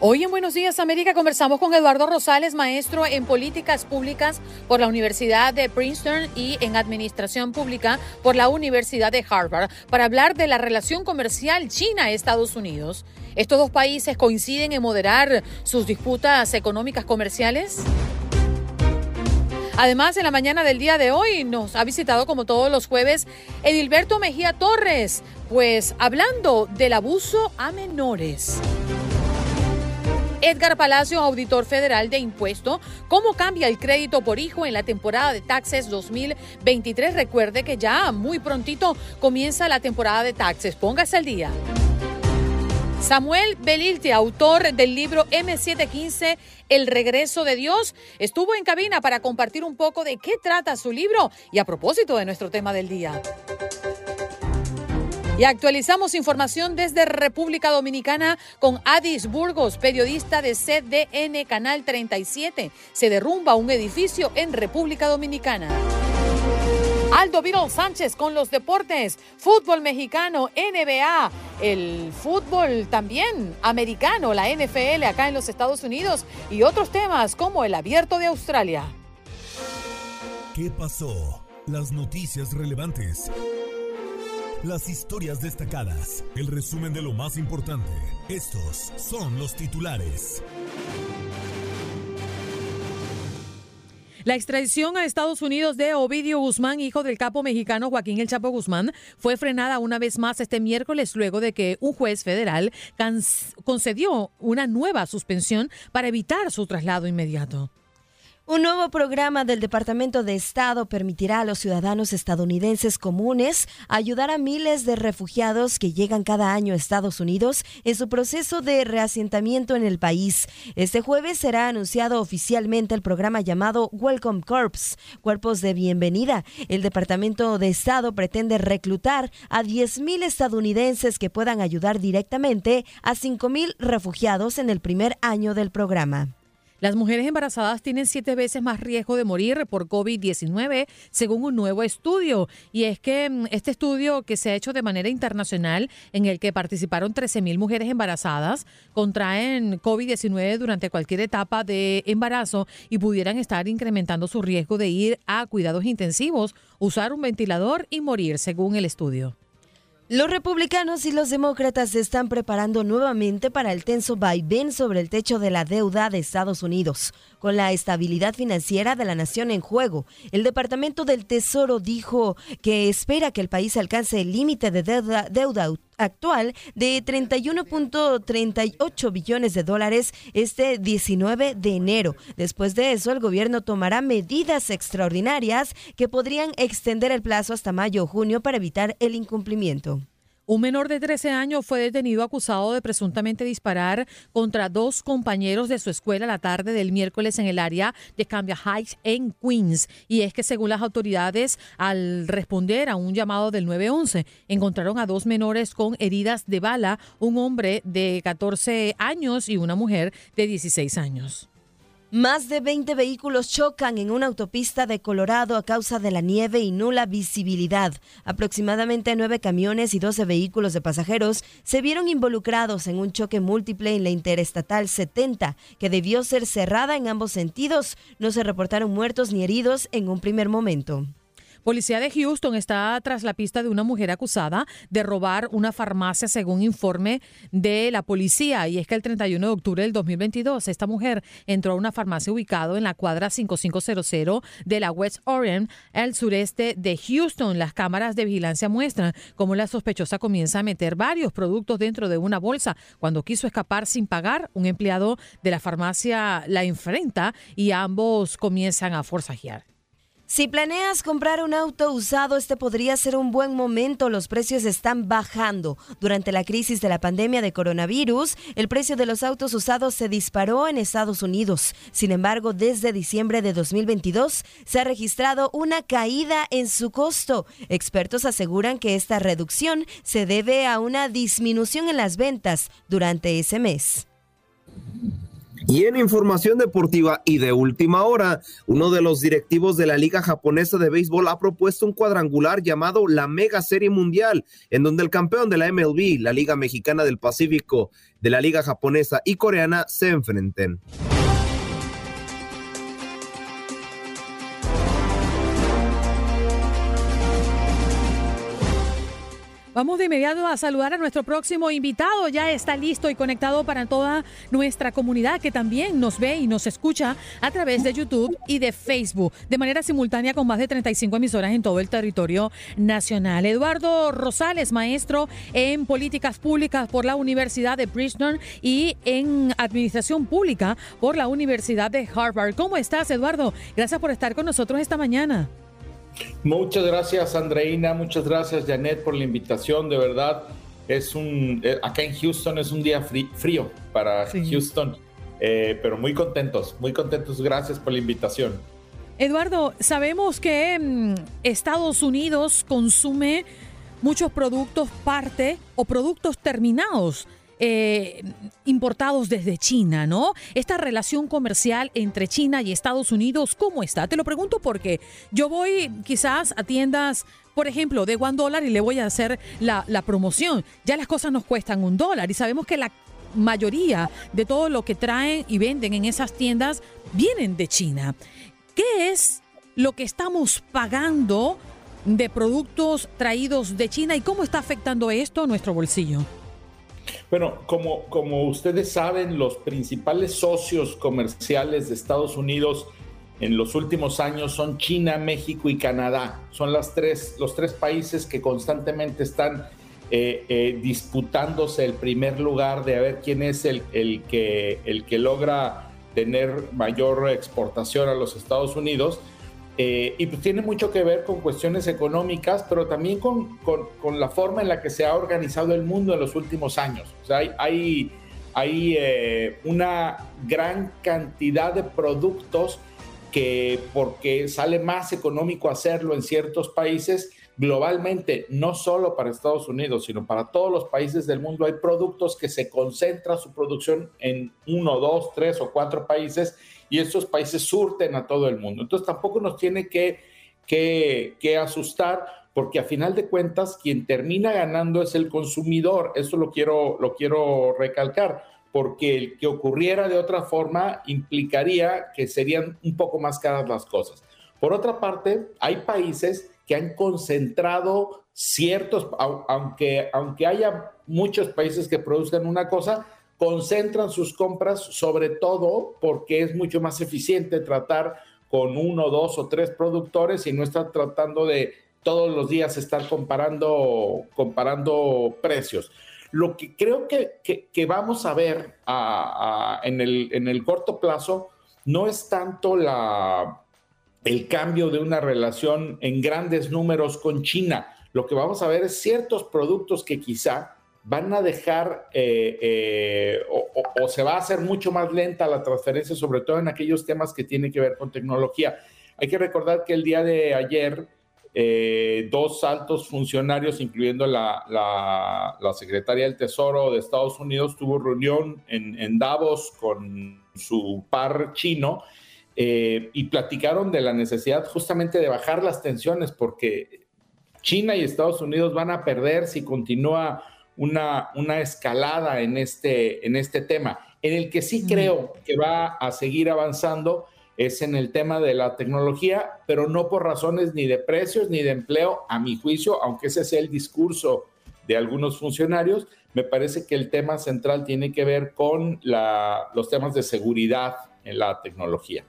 Hoy en Buenos Días América conversamos con Eduardo Rosales, maestro en políticas públicas por la Universidad de Princeton y en administración pública por la Universidad de Harvard, para hablar de la relación comercial China-Estados Unidos. ¿Estos dos países coinciden en moderar sus disputas económicas comerciales? Además, en la mañana del día de hoy nos ha visitado, como todos los jueves, Edilberto Mejía Torres, pues hablando del abuso a menores. Edgar Palacio, auditor federal de impuesto, ¿cómo cambia el crédito por hijo en la temporada de taxes 2023? Recuerde que ya muy prontito comienza la temporada de taxes. Póngase al día. Samuel Belilte, autor del libro M715, El regreso de Dios, estuvo en cabina para compartir un poco de qué trata su libro y a propósito de nuestro tema del día. Y actualizamos información desde República Dominicana con Adis Burgos, periodista de CDN Canal 37. Se derrumba un edificio en República Dominicana. Aldo Virol Sánchez con los deportes, fútbol mexicano, NBA, el fútbol también americano, la NFL acá en los Estados Unidos y otros temas como el abierto de Australia. ¿Qué pasó? Las noticias relevantes las historias destacadas, el resumen de lo más importante. Estos son los titulares. La extradición a Estados Unidos de Ovidio Guzmán, hijo del capo mexicano Joaquín El Chapo Guzmán, fue frenada una vez más este miércoles luego de que un juez federal concedió una nueva suspensión para evitar su traslado inmediato. Un nuevo programa del Departamento de Estado permitirá a los ciudadanos estadounidenses comunes ayudar a miles de refugiados que llegan cada año a Estados Unidos en su proceso de reasentamiento en el país. Este jueves será anunciado oficialmente el programa llamado Welcome Corps, Cuerpos de Bienvenida. El Departamento de Estado pretende reclutar a 10.000 estadounidenses que puedan ayudar directamente a 5.000 refugiados en el primer año del programa. Las mujeres embarazadas tienen siete veces más riesgo de morir por COVID-19, según un nuevo estudio. Y es que mm, este estudio que se ha hecho de manera internacional, en el que participaron 13.000 mujeres embarazadas, contraen COVID-19 durante cualquier etapa de embarazo y pudieran estar incrementando su riesgo de ir a cuidados intensivos, usar un ventilador y morir, según el estudio. Los republicanos y los demócratas se están preparando nuevamente para el tenso vaivén sobre el techo de la deuda de Estados Unidos. Con la estabilidad financiera de la nación en juego, el Departamento del Tesoro dijo que espera que el país alcance el límite de deuda, actual de 31.38 billones de dólares este 19 de enero. Después de eso, el gobierno tomará medidas extraordinarias que podrían extender el plazo hasta mayo o junio para evitar el incumplimiento. Un menor de 13 años fue detenido acusado de presuntamente disparar contra dos compañeros de su escuela la tarde del miércoles en el área de Cambia Heights en Queens. Y es que según las autoridades, al responder a un llamado del 911, encontraron a dos menores con heridas de bala, un hombre de 14 años y una mujer de 16 años. Más de 20 vehículos chocan en una autopista de Colorado a causa de la nieve y nula visibilidad. Aproximadamente nueve camiones y 12 vehículos de pasajeros se vieron involucrados en un choque múltiple en la Interestatal 70, que debió ser cerrada en ambos sentidos. No se reportaron muertos ni heridos en un primer momento. Policía de Houston está tras la pista de una mujer acusada de robar una farmacia según informe de la policía. Y es que el 31 de octubre del 2022 esta mujer entró a una farmacia ubicada en la cuadra 5500 de la West Orange, al sureste de Houston. Las cámaras de vigilancia muestran cómo la sospechosa comienza a meter varios productos dentro de una bolsa. Cuando quiso escapar sin pagar, un empleado de la farmacia la enfrenta y ambos comienzan a forzajear. Si planeas comprar un auto usado, este podría ser un buen momento. Los precios están bajando. Durante la crisis de la pandemia de coronavirus, el precio de los autos usados se disparó en Estados Unidos. Sin embargo, desde diciembre de 2022 se ha registrado una caída en su costo. Expertos aseguran que esta reducción se debe a una disminución en las ventas durante ese mes. Y en información deportiva y de última hora, uno de los directivos de la Liga Japonesa de Béisbol ha propuesto un cuadrangular llamado la Mega Serie Mundial, en donde el campeón de la MLB, la Liga Mexicana del Pacífico, de la Liga Japonesa y Coreana se enfrenten. Vamos de inmediato a saludar a nuestro próximo invitado. Ya está listo y conectado para toda nuestra comunidad que también nos ve y nos escucha a través de YouTube y de Facebook de manera simultánea con más de 35 emisoras en todo el territorio nacional. Eduardo Rosales, maestro en políticas públicas por la Universidad de Princeton y en administración pública por la Universidad de Harvard. ¿Cómo estás, Eduardo? Gracias por estar con nosotros esta mañana. Muchas gracias, Andreina. Muchas gracias, Janet, por la invitación. De verdad, es un eh, acá en Houston es un día frío para Houston, eh, pero muy contentos, muy contentos. Gracias por la invitación. Eduardo, sabemos que mm, Estados Unidos consume muchos productos parte o productos terminados eh, importados desde China, ¿no? Esta relación comercial entre China y Estados Unidos, ¿cómo está? Te lo pregunto porque yo voy quizás a tiendas por ejemplo, de one dólar y le voy a hacer la, la, promoción. Ya las cosas nos cuestan un dólar y sabemos que la mayoría de todo lo que traen y venden en esas tiendas vienen de China. ¿Qué es lo que estamos pagando de productos traídos de China y cómo está afectando esto a nuestro bolsillo? Bueno, como, como ustedes saben, los principales socios comerciales de Estados Unidos en los últimos años son China, México y Canadá. Son las tres, los tres países que constantemente están eh, eh, disputándose el primer lugar de a ver quién es el, el, que, el que logra tener mayor exportación a los Estados Unidos. Eh, y pues tiene mucho que ver con cuestiones económicas, pero también con, con, la forma en la que se ha organizado el mundo en los últimos años. O sea, hay, hay, eh, una gran cantidad de productos que porque sale más económico hacerlo en ciertos países, globalmente, no solo para Estados Unidos, sino para todos los países del mundo, hay productos que se concentra su producción en uno, dos, tres o cuatro países y estos países surten a todo el mundo. Entonces tampoco nos tiene que, que, asustar porque a final de cuentas quien termina ganando es el consumidor. Eso lo quiero, lo quiero recalcar, porque el que ocurriera de otra forma implicaría que serían un poco más caras las cosas. Por otra parte, hay países que han concentrado ciertos, aunque, aunque haya muchos países que produzcan una cosa, concentran sus compras sobre todo porque es mucho más eficiente tratar con uno, dos o tres productores y no estar tratando de todos los días estar comparando, comparando precios. Lo que creo que, que, vamos a ver en, el, en el corto plazo no es tanto la, el cambio de una relación en grandes números con China. Lo que vamos a ver es ciertos productos que quizá van a dejar eh, eh, o, se va a hacer mucho más lenta la transferencia, sobre todo en aquellos temas que tienen que ver con tecnología. Hay que recordar que el día de ayer, eh, dos altos funcionarios, incluyendo la, la, secretaria del Tesoro de Estados Unidos, tuvo reunión en, en Davos con su par chino y platicaron de la necesidad justamente de bajar las tensiones porque China y Estados Unidos van a perder si continúa una, una escalada en este, en este tema. En el que sí creo que va a seguir avanzando es en el tema de la tecnología, pero no por razones ni de precios ni de empleo, a mi juicio, aunque ese sea el discurso de algunos funcionarios, me parece que el tema central tiene que ver con los temas de seguridad en la tecnología.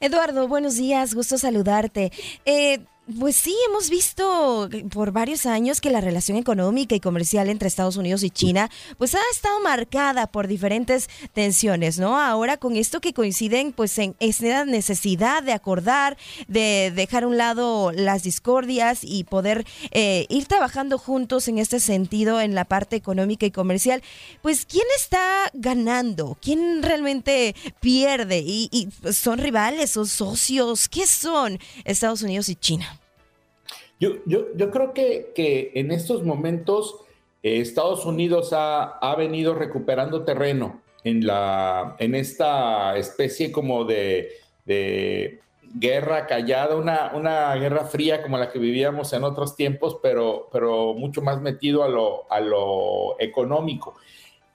Eduardo, buenos días, gusto saludarte. Eh, pues sí, hemos visto por varios años que la relación económica y comercial entre Estados Unidos y China pues ha estado marcada por diferentes tensiones, ¿no? Ahora con esto que coinciden pues en esa necesidad de acordar, de dejar a un lado las discordias y poder eh, ir trabajando juntos en este sentido en la parte económica y comercial, pues ¿quién está ganando? ¿Quién realmente pierde? ¿Y, y son rivales, son socios? ¿Qué son Estados Unidos y China? Yo, yo, creo que, que, en estos momentos eh, Estados Unidos ha, ha, venido recuperando terreno en, la, en esta especie como de, de guerra callada, una, una, guerra fría como la que vivíamos en otros tiempos, pero, pero mucho más metido a lo, a lo económico.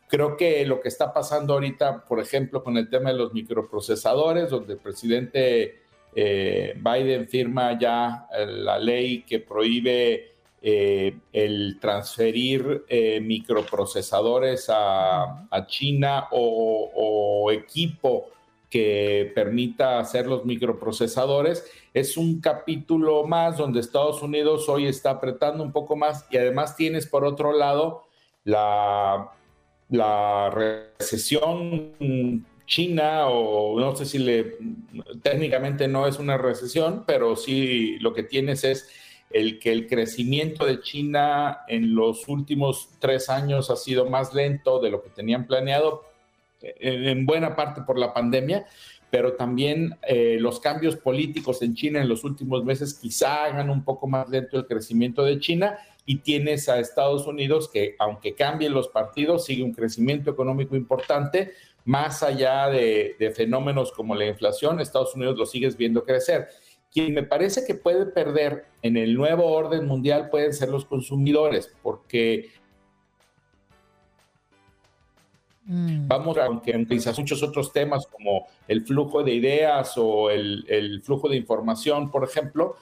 Creo que lo que está pasando ahorita, por ejemplo, con el tema de los microprocesadores, donde el presidente eh, Biden firma ya eh, la ley que prohíbe eh, el transferir microprocesadores a, China o, equipo que permita hacer los microprocesadores. Es un capítulo más donde Estados Unidos hoy está apretando un poco más y además tienes por otro lado la, la recesión China, o no sé si le, técnicamente no es una recesión, pero sí lo que tienes es el que el crecimiento de China en los últimos tres años ha sido más lento de lo que tenían planeado, en buena parte por la pandemia, pero también eh, los cambios políticos en China en los últimos meses quizá hagan un poco más lento el crecimiento de China y tienes a Estados Unidos que aunque cambien los partidos, sigue un crecimiento económico importante, más allá de, fenómenos como la inflación, Estados Unidos lo sigues viendo crecer. Quien me parece que puede perder en el nuevo orden mundial pueden ser los consumidores, porque mm. vamos, aunque, quizás muchos otros temas como el flujo de ideas o el, flujo de información, por ejemplo,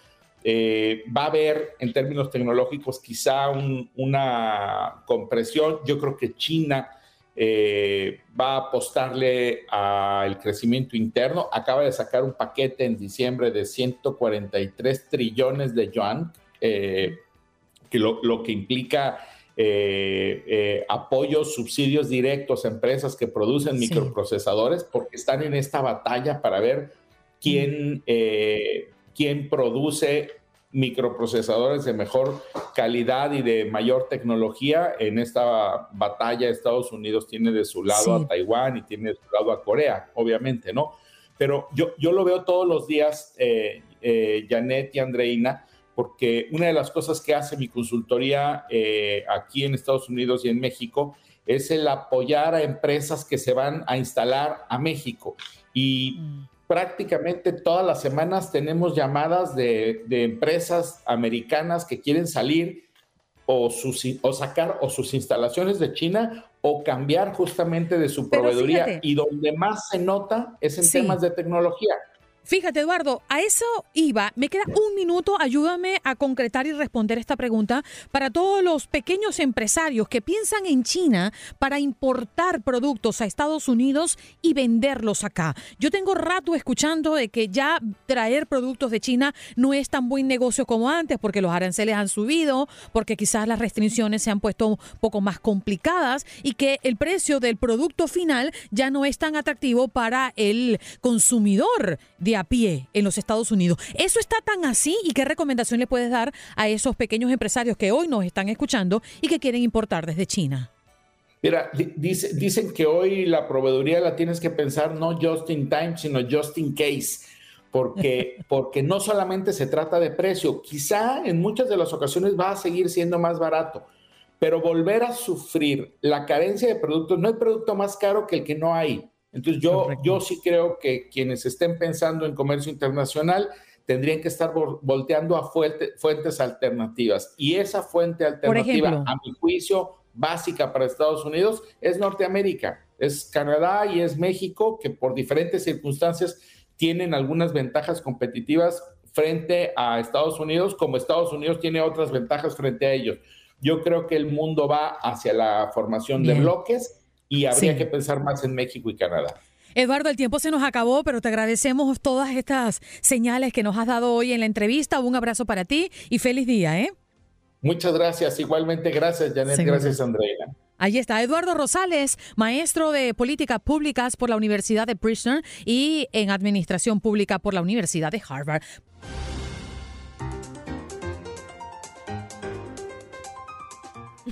eh, va a haber en términos tecnológicos quizá una compresión. Yo creo que China eh, va a apostarle al crecimiento interno. Acaba de sacar un paquete en diciembre de 143 trillones de yuan, eh, que lo, que implica eh, apoyos, subsidios directos a empresas que producen microprocesadores, porque están en esta batalla para ver quién, quién produce microprocesadores de mejor calidad y de mayor tecnología. En esta batalla Estados Unidos tiene de su lado a Taiwán y tiene de su lado a Corea, obviamente, ¿no? Pero yo, yo lo veo todos los días, eh, eh, Janet y Andreina, porque una de las cosas que hace mi consultoría eh, aquí en Estados Unidos y en México es el apoyar a empresas que se van a instalar a México. Y mm prácticamente todas las semanas tenemos llamadas de, empresas americanas que quieren salir o, o sacar o sus instalaciones de China o cambiar justamente de su proveeduría. Y donde más se nota es en temas de tecnología. Fíjate, Eduardo, a eso iba. Me queda un minuto. Ayúdame a concretar y responder esta pregunta para todos los pequeños empresarios que piensan en China para importar productos a Estados Unidos y venderlos acá. Yo tengo rato escuchando de que ya traer productos de China no es tan buen negocio como antes porque los aranceles han subido, porque quizás las restricciones se han puesto un poco más complicadas y que el precio del producto final ya no es tan atractivo para el consumidor a pie en los Estados Unidos. ¿Eso está tan así y qué recomendación le puedes dar a esos pequeños empresarios que hoy nos están escuchando y que quieren importar desde China? Mira, dicen que hoy la proveeduría la tienes que pensar no just in time, sino just in case, porque, porque no solamente se trata de precio, quizá en muchas de las ocasiones va a seguir siendo más barato, pero volver a sufrir la carencia de productos, no hay producto más caro que el que no hay. Entonces yo, yo sí creo que quienes estén pensando en comercio internacional tendrían que estar volteando a fuentes alternativas. Y esa fuente alternativa, a mi juicio, básica para Estados Unidos, es Norteamérica, es Canadá y es México, que por diferentes circunstancias tienen algunas ventajas competitivas frente a Estados Unidos, como Estados Unidos tiene otras ventajas frente a ellos. Yo creo que el mundo va hacia la formación de bloques y habría que pensar más en México y Canadá. Eduardo, el tiempo se nos acabó, pero te agradecemos todas estas señales que nos has dado hoy en la entrevista. Un abrazo para ti y feliz día, ¿eh? Muchas gracias. Igualmente, gracias, Janet. Gracias, Andrea. Ahí está Eduardo Rosales, maestro de políticas públicas por la Universidad de Princeton y en administración pública por la Universidad de Harvard.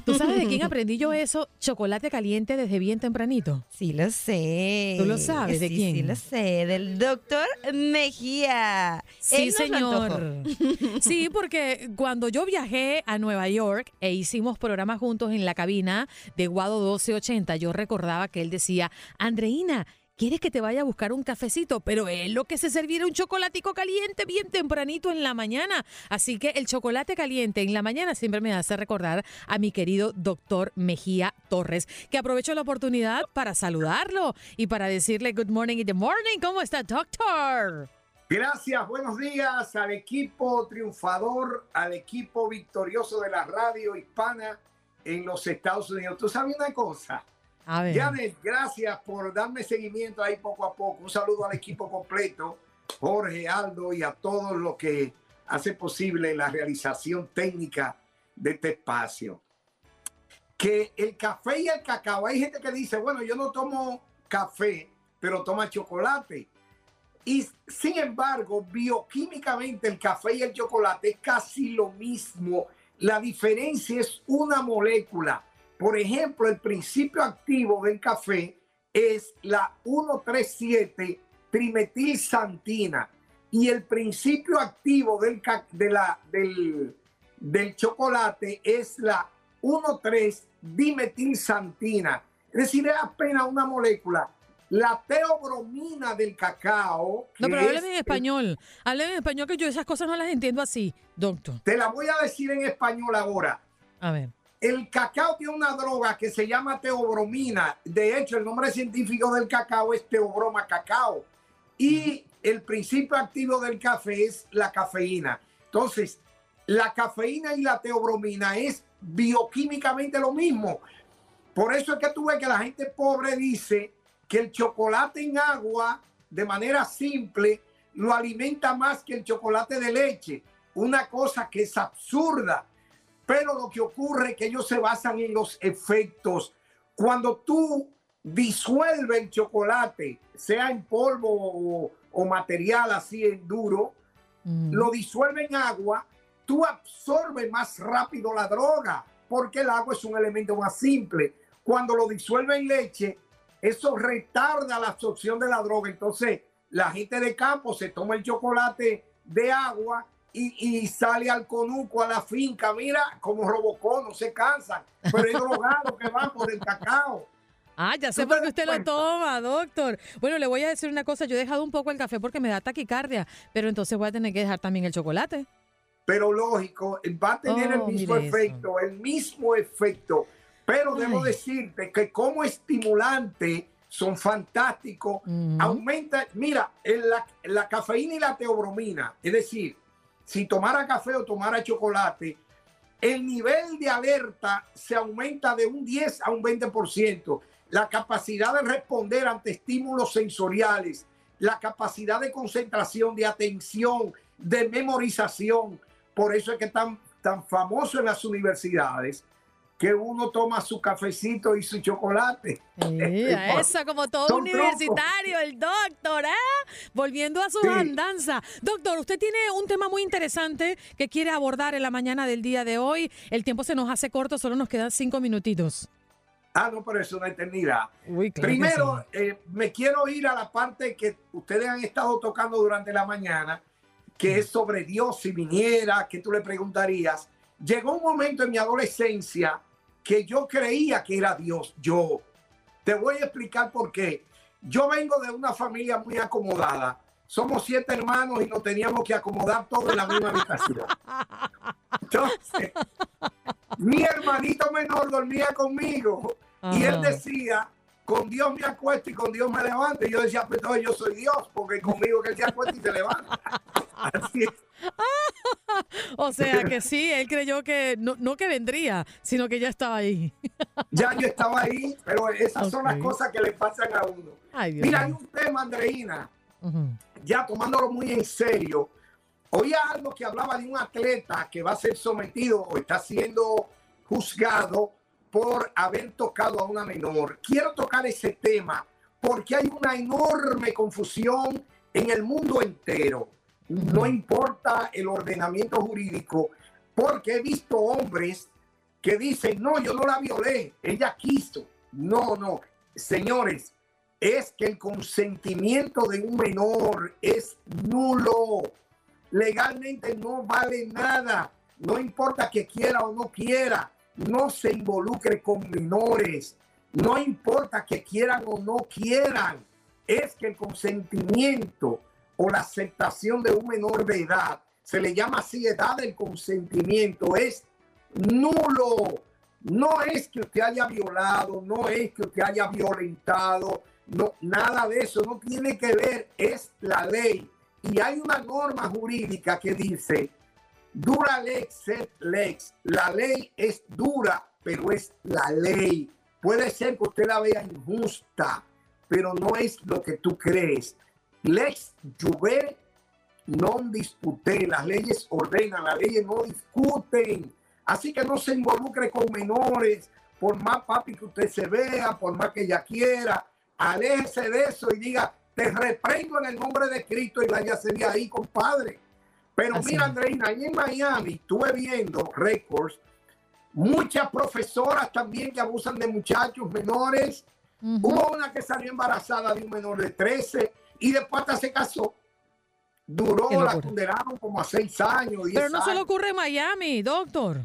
¿Tú sabes de quién aprendí yo eso? Chocolate caliente desde bien tempranito. Sí, lo sé. ¿Tú lo sabes de quién? Sí, lo sé. Del doctor Mejía. Sí, señor. Sí, porque cuando yo viajé a Nueva York e hicimos programas juntos en la cabina de Guado 1280, yo recordaba que él decía, Andreina, ¿Quieres que te vaya a buscar un cafecito? Pero es lo que se serviera un chocolatico caliente bien tempranito en la mañana. Así que el chocolate caliente en la mañana siempre me hace recordar a mi querido doctor Mejía Torres, que aprovecho la oportunidad para saludarlo y para decirle good morning in the morning. ¿Cómo está, doctor? Gracias, buenos días al equipo triunfador, al equipo victorioso de la radio hispana en los Estados Unidos. ¿Tú sabes una cosa? Janet, gracias por darme seguimiento ahí poco a poco. Un saludo al equipo completo, Jorge, Aldo y a todos los que hace posible la realización técnica de este espacio. Que el café y el cacao, hay gente que dice, bueno, yo no tomo café, pero toma chocolate. Y sin embargo, bioquímicamente el café y el chocolate es casi lo mismo. La diferencia es una molécula por ejemplo, el principio activo del café es la 137 trimetilsantina y el principio activo del, de la, del, del chocolate es la 1,3 dimetilsantina. Es decir, es apenas una molécula. La teobromina del cacao. No, pero hábleme en español. Hábleme en español que yo esas cosas no las entiendo así, doctor. Te la voy a decir en español ahora. A ver. El cacao tiene una droga que se llama teobromina. De hecho, el nombre científico del cacao es teobroma cacao. Y el principio activo del café es la cafeína. Entonces, la cafeína y la teobromina es bioquímicamente lo mismo. Por eso es que tú ves que la gente pobre dice que el chocolate en agua, de manera simple, lo alimenta más que el chocolate de leche. Una cosa que es absurda pero lo que ocurre es que ellos se basan en los efectos. Cuando tú disuelves el chocolate, sea en polvo o, material así en duro, mm. lo disuelve en agua, tú absorbes más rápido la droga, porque el agua es un elemento más simple. Cuando lo disuelve en leche, eso retarda la absorción de la droga. Entonces, la gente de campo se toma el chocolate de agua y, sale al conuco a la finca, mira, como robocó, no se cansan, pero hay drogados que van por el cacao. Ah, ya sé por qué usted lo toma, doctor. Bueno, le voy a decir una cosa, yo he dejado un poco el café porque me da taquicardia, pero entonces voy a tener que dejar también el chocolate. Pero lógico, va a tener el oh, mismo efecto, el mismo efecto. Pero debo decirte que como estimulante son fantásticos. Aumenta, mira, la, la cafeína y la teobromina, es decir, si tomara café o tomara chocolate, el nivel de alerta se aumenta de un 10 a un 20%. La capacidad de responder ante estímulos sensoriales, la capacidad de concentración, de atención, de memorización. Por eso es que tan, tan famoso en las universidades que uno toma su cafecito y su chocolate. eso, como todo universitario, el doctor, ¿eh? Volviendo a su andanza. Doctor, usted tiene un tema muy interesante que quiere abordar en la mañana del día de hoy. El tiempo se nos hace corto, solo nos quedan cinco minutitos. Ah, no, pero es una eternidad. Primero, eh, me quiero ir a la parte que ustedes han estado tocando durante la mañana, que es sobre Dios si viniera, que tú le preguntarías. Llegó un momento en mi adolescencia que yo creía que era Dios. Yo te voy a explicar por qué. Yo vengo de una familia muy acomodada. Somos siete hermanos y nos teníamos que acomodar todos en la misma habitación. Entonces, mi hermanito menor dormía conmigo y él decía con Dios me acuesto y con Dios me levanto. Y yo decía, pues entonces yo soy Dios, porque conmigo que él se acuesta y se levanta. Así es. O sea que sí, él creyó que no, no que vendría, sino que ya estaba ahí. Ya yo estaba ahí, pero esas son las cosas que le pasan a uno. Ay, Mira, hay un tema, Andreina, Ujú. ya tomándolo muy en serio. Oía algo que hablaba de un atleta que va a ser sometido o está siendo juzgado por haber tocado a una menor. Quiero tocar ese tema porque hay una enorme confusión en el mundo entero. No importa el ordenamiento jurídico, porque he visto hombres que dicen, no, yo no la violé, ella quiso. No, no, señores, es que el consentimiento de un menor es nulo. Legalmente no vale nada. No importa que quiera o no quiera. No se involucre con menores. No importa que quieran o no quieran. Es que el consentimiento o la aceptación de un menor de edad, se le llama así edad del consentimiento, es nulo. No es que usted haya violado, no es que usted haya violentado, no, nada de eso, no tiene que ver, es la ley. Y hay una norma jurídica que dice, dura lex sed lex, la ley es dura, pero es la ley. Puede ser que usted la vea injusta, pero no es lo que tú crees. Lex juve non disputé, las leyes ordenan, las leyes no discuten. Así que no se involucre con menores, por más papi que usted se vea, por más que ella quiera, aléjese de eso y diga, te reprendo en el nombre de Cristo y váyase de ahí, compadre. Pero Así mira. Andreina, ahí en Miami estuve viendo récords, muchas profesoras también que abusan de muchachos menores. Hubo una que salió embarazada de un menor de 13 y después hasta se casó. Duró, la condenaron como a seis años. 10 Pero no solo años. ocurre en Miami, doctor.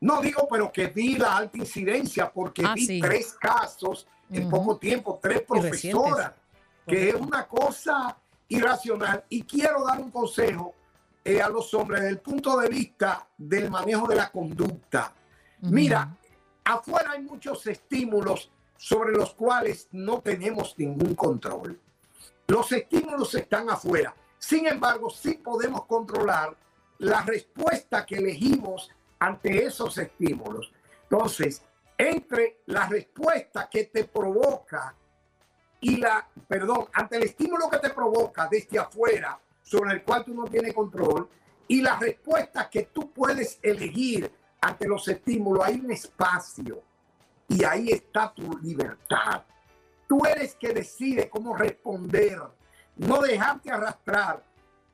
No digo, pero que vi la alta incidencia porque Ah, vi sí. tres casos en poco tiempo, tres profesoras, que es una cosa irracional. Y quiero dar un consejo eh, a los hombres desde el punto de vista del manejo de la conducta. Mira, afuera hay muchos estímulos sobre los cuales no tenemos ningún control. Los estímulos están afuera. Sin embargo, sí podemos controlar la respuesta que elegimos ante esos estímulos. Entonces, entre la respuesta que te provoca y la, perdón, ante el estímulo que te provoca desde afuera, sobre el cual tú no tienes control, y la respuesta que tú puedes elegir ante los estímulos, hay un espacio y ahí está tu libertad. Tú eres que decide cómo responder, no dejarte arrastrar.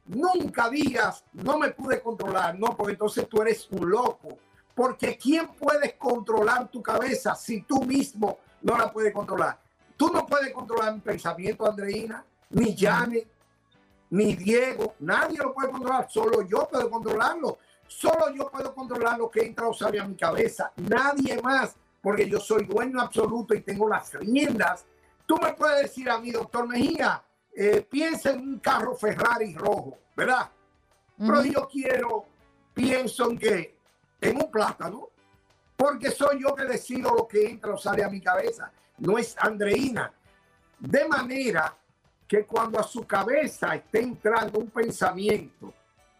Nunca digas, no me pude controlar, no, porque entonces tú eres un loco. Porque ¿quién puede controlar tu cabeza si tú mismo no la puedes controlar? Tú no puedes controlar mi pensamiento, Andreina, ni Janet, ni Diego, nadie lo puede controlar, solo yo puedo controlarlo. Solo yo puedo controlar lo que entra o sale a mi cabeza, nadie más, porque yo soy dueño absoluto y tengo las riendas. Tú me puedes decir a mí, doctor Mejía, eh, piensa en un carro Ferrari rojo, ¿verdad? Pero yo quiero, pienso en que, en un plátano, porque soy yo que decido lo que entra o sale a mi cabeza, no es Andreina. De manera que cuando a su cabeza esté entrando un pensamiento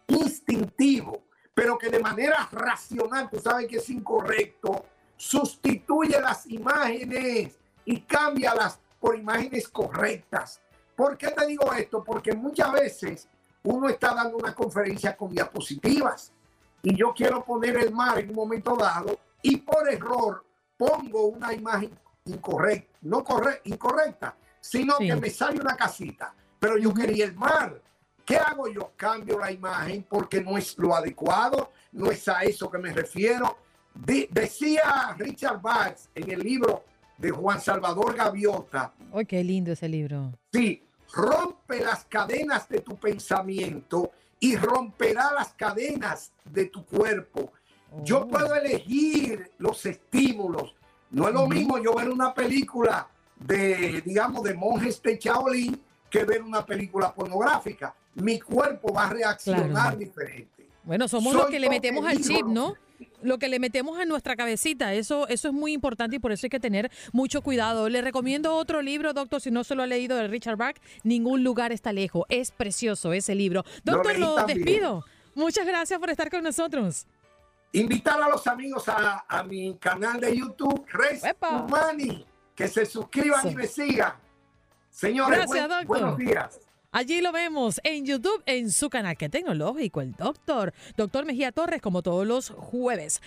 instintivo, pero que de manera racional, tú sabes que es incorrecto, sustituye las imágenes y cámbialas por imágenes correctas. ¿Por qué te digo esto? Porque muchas veces uno está dando una conferencia con diapositivas y yo quiero poner el mar en un momento dado y por error pongo una imagen incorrecta, no corre, incorrecta, sino Sí. que me sale una casita, pero yo quería el mar. ¿Qué hago yo? Cambio la imagen porque no es lo adecuado, no es a eso que me refiero. Decía Richard Bach en el libro de Juan Salvador Gaviota, Ay, qué lindo ese libro. Sí, rompe las cadenas de tu pensamiento y romperá las cadenas de tu cuerpo. Yo Oh. puedo elegir los estímulos. No es lo mismo yo ver una película de, digamos, de monjes de Shaolin que ver una película pornográfica. Mi cuerpo va a reaccionar Claro. diferente. Bueno, somos Soy los que le metemos al chip, ¿no? Lo que le metemos a nuestra cabecita. Eso, eso es muy importante y por eso hay que tener mucho cuidado. Le recomiendo otro libro, doctor, si no se lo ha leído de Richard Bach, Ningún lugar está lejos. Es precioso ese libro. Doctor, lo, despido. Muchas gracias por estar con nosotros. Invitar a los amigos a, mi canal de YouTube, Res Humani, que se suscriban y me sigan. Señores, buenos días. Allí lo vemos en YouTube, en su canal. Qué tecnológico, el doctor. Doctor Mejía Torres, como todos los jueves.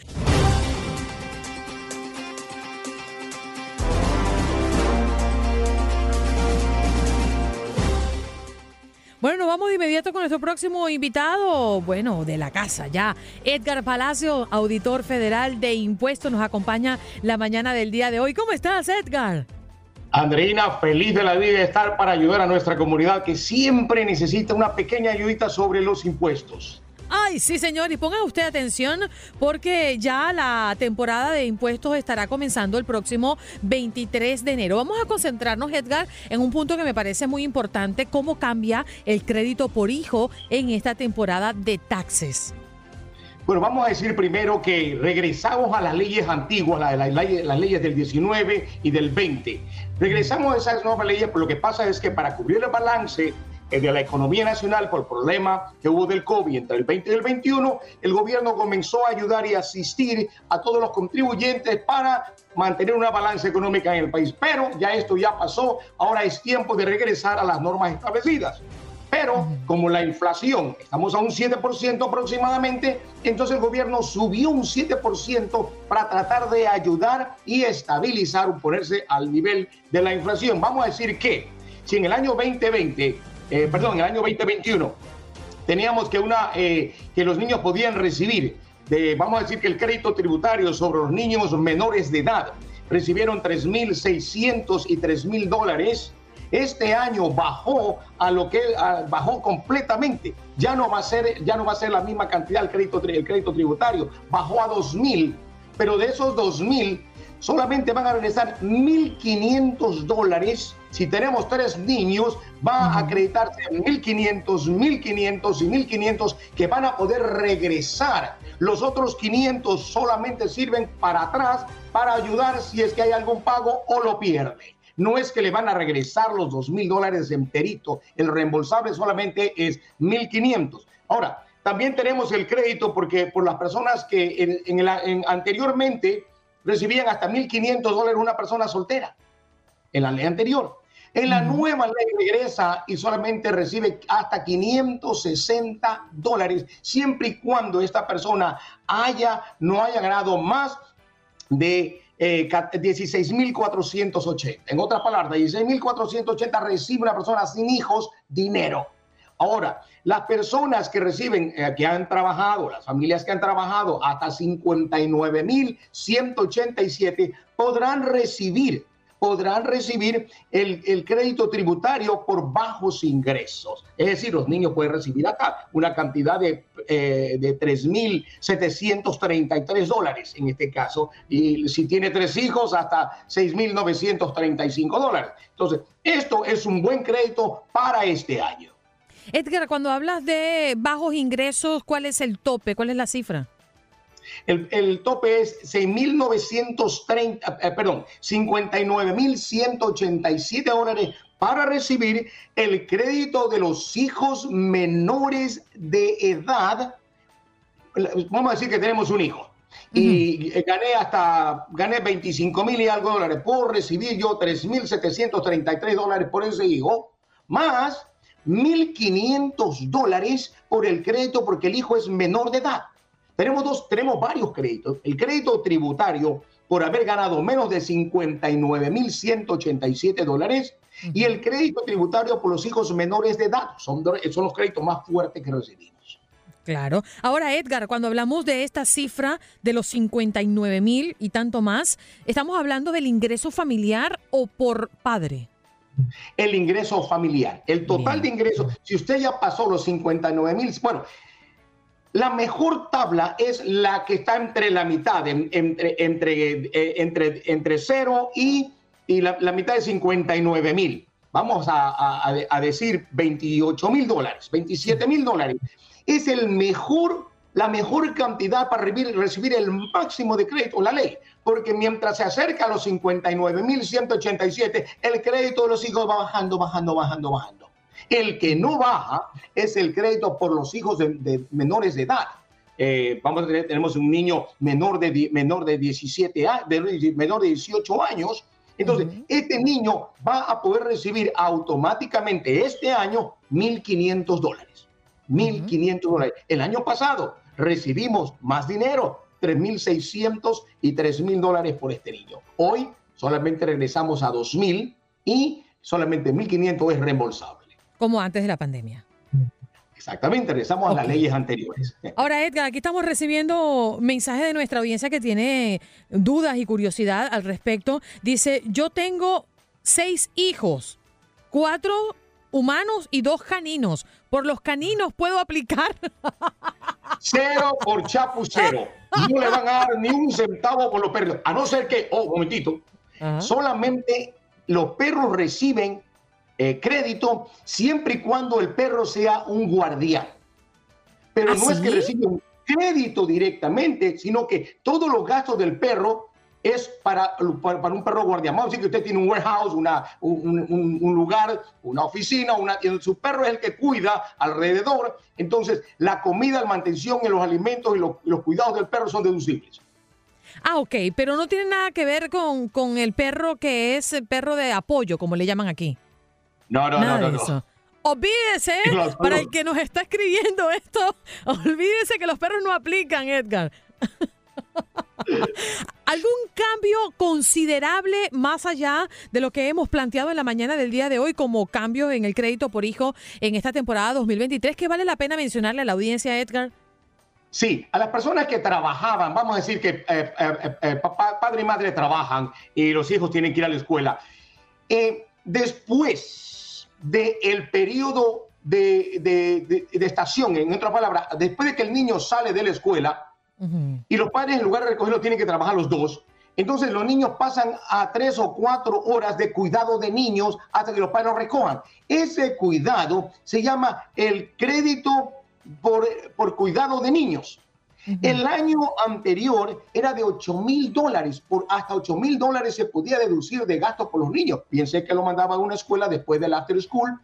Bueno, nos vamos de inmediato con nuestro próximo invitado, bueno, de la casa ya. Edgar Palacio, auditor federal de impuestos, nos acompaña la mañana del día de hoy. ¿Cómo estás, Edgar? Andreina, feliz de la vida de estar para ayudar a nuestra comunidad que siempre necesita una pequeña ayudita sobre los impuestos. Ay, sí, señor, y ponga usted atención porque ya la temporada de impuestos estará comenzando el próximo 23 de enero. Vamos a concentrarnos, Edgar, en un punto que me parece muy importante, cómo cambia el crédito por hijo en esta temporada de taxes. Bueno, vamos a decir primero que regresamos a las leyes antiguas, las, leyes del 19 y del 20. Regresamos a esas nuevas leyes, pero lo que pasa es que para cubrir el balance eh, de la economía nacional por el problema que hubo del COVID entre el 20 y el 21, el gobierno comenzó a ayudar y asistir a todos los contribuyentes para mantener una balanza económica en el país. Pero ya esto ya pasó, ahora es tiempo de regresar a las normas establecidas. Pero como la inflación, estamos a un 7% aproximadamente, entonces el gobierno subió un 7% para tratar de ayudar y estabilizar o ponerse al nivel de la inflación. Vamos a decir que si en el año 2020, eh, perdón, en el año 2021 teníamos que, una, eh, que los niños podían recibir, de, vamos a decir que el crédito tributario sobre los niños menores de edad recibieron 3.600 y 3.000 dólares, este año bajó a lo que bajó completamente. Ya no va a ser ya no va a ser la misma cantidad el crédito el crédito tributario, bajó a 2000, pero de esos 2000 solamente van a regresar 1500 dólares. Si tenemos tres niños, va a acreditarse 1500, 1500 y 1500 que van a poder regresar. Los otros 500 solamente sirven para atrás para ayudar si es que hay algún pago o lo pierde no es que le van a regresar los dos mil dólares enterito, el reembolsable solamente es 1.500. Ahora, también tenemos el crédito porque por las personas que en, anteriormente recibían hasta 1.500 dólares una persona soltera, en la ley anterior. En la nueva ley regresa y solamente recibe hasta 560 dólares, siempre y cuando esta persona haya, no haya ganado más de 16.480. Eh, en otras palabras, 16.480 recibe una persona sin hijos dinero. Ahora, las personas que reciben, eh, que han trabajado, las familias que han trabajado hasta 59.187 podrán recibir podrán recibir el, crédito tributario por bajos ingresos. Es decir, los niños pueden recibir acá una cantidad de, eh, de 3.733 dólares en este caso, y si tiene tres hijos, hasta 6.935 dólares. Entonces, esto es un buen crédito para este año. Edgar, cuando hablas de bajos ingresos, ¿cuál es el tope? ¿Cuál es la cifra? El, tope es 6.930, eh, perdón, 59.187 dólares para recibir el crédito de los hijos menores de edad. Vamos a decir que tenemos un hijo y gané hasta, gané 25 mil y algo dólares. Puedo recibir yo 3.733 dólares por ese hijo, más 1.500 dólares por el crédito porque el hijo es menor de edad. Tenemos, dos, tenemos varios créditos. El crédito tributario por haber ganado menos de 59.187 dólares y el crédito tributario por los hijos menores de edad. Son, son los créditos más fuertes que recibimos. Claro. Ahora, Edgar, cuando hablamos de esta cifra de los 59 mil y tanto más, ¿estamos hablando del ingreso familiar o por padre? El ingreso familiar. El total de ingresos, si usted ya pasó los 59 mil, bueno, la mejor tabla es la que está entre la mitad, entre, entre, eh, entre, entre 0 y, y la, mitad de 59 mil. Vamos a, decir 28 mil dólares, 27 mil dólares. Es el mejor la mejor cantidad para recibir, el máximo de crédito, la ley, porque mientras se acerca a los 59.187, el crédito de los hijos va bajando, bajando, bajando, bajando. El que no baja es el crédito por los hijos de, menores de edad. Eh, vamos a tener, tenemos un niño menor de, menor de 17 de, menor de 18 años. Entonces, este niño va a poder recibir automáticamente este año 1.500 dólares. 1.500 dólares. El año pasado recibimos más dinero, 3.600 y 3.000 dólares por este niño. Hoy solamente regresamos a 2.000 y solamente 1.500 es reembolsable. Como antes de la pandemia. Exactamente, regresamos a las leyes anteriores. Ahora, Edgar, aquí estamos recibiendo mensajes de nuestra audiencia que tiene dudas y curiosidad al respecto. Dice, yo tengo seis hijos, cuatro humanos y dos caninos. ¿Por los caninos puedo aplicar? Cero por chapucero. No le van a dar ni un centavo por los perros. A no ser que, oh, un momentito, solamente los perros reciben eh, crédito siempre y cuando el perro sea un guardián. Pero no es que recibe un crédito directamente, sino que todos los gastos del perro es para, para, un perro guardián. Vamos a decir que usted tiene un warehouse, una, un, un, lugar, una oficina, una, su perro es el que cuida alrededor. Entonces, la comida, la mantención y los alimentos y los, los cuidados del perro son deducibles. Ah, ok, pero no tiene nada que ver con, con el perro que es el perro de apoyo, como le llaman aquí. No, no, no, no, Olvídese, para el que nos está escribiendo esto, olvídese que los perros no aplican, Edgar. ¿Algún cambio considerable más allá de lo que hemos planteado en la mañana del día de hoy como cambio en el crédito por hijo en esta temporada 2023 que vale la pena mencionarle a la audiencia, Edgar? Sí, a las personas que trabajaban, vamos a decir que eh, eh, eh, padre y madre trabajan y los hijos tienen que ir a la escuela. Después del periodo de, de, estación, en otras palabras, después de que el niño sale de la escuela, y los padres, en lugar de recogerlo, tienen que trabajar los dos. Entonces los niños pasan a tres o cuatro horas de cuidado de niños hasta que los padres lo recojan. Ese cuidado se llama el crédito por, por cuidado de niños. El año anterior era de 8 mil dólares, por hasta 8 mil dólares se podía deducir de gastos por los niños. Piense que lo mandaba a una escuela después del after school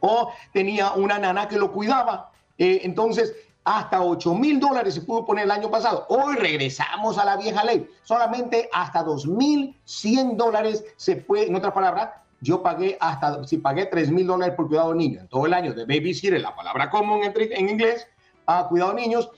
o tenía una nana que lo cuidaba. Eh, entonces, hasta 8 mil dólares se pudo poner el año pasado. Hoy regresamos a la vieja ley. Solamente hasta 2.100 dólares se puede, en otras palabras, yo pagué hasta, si pagué 3 mil dólares por cuidado de niños en todo el año de babysitter, la palabra común en, inglés, a cuidado de niños,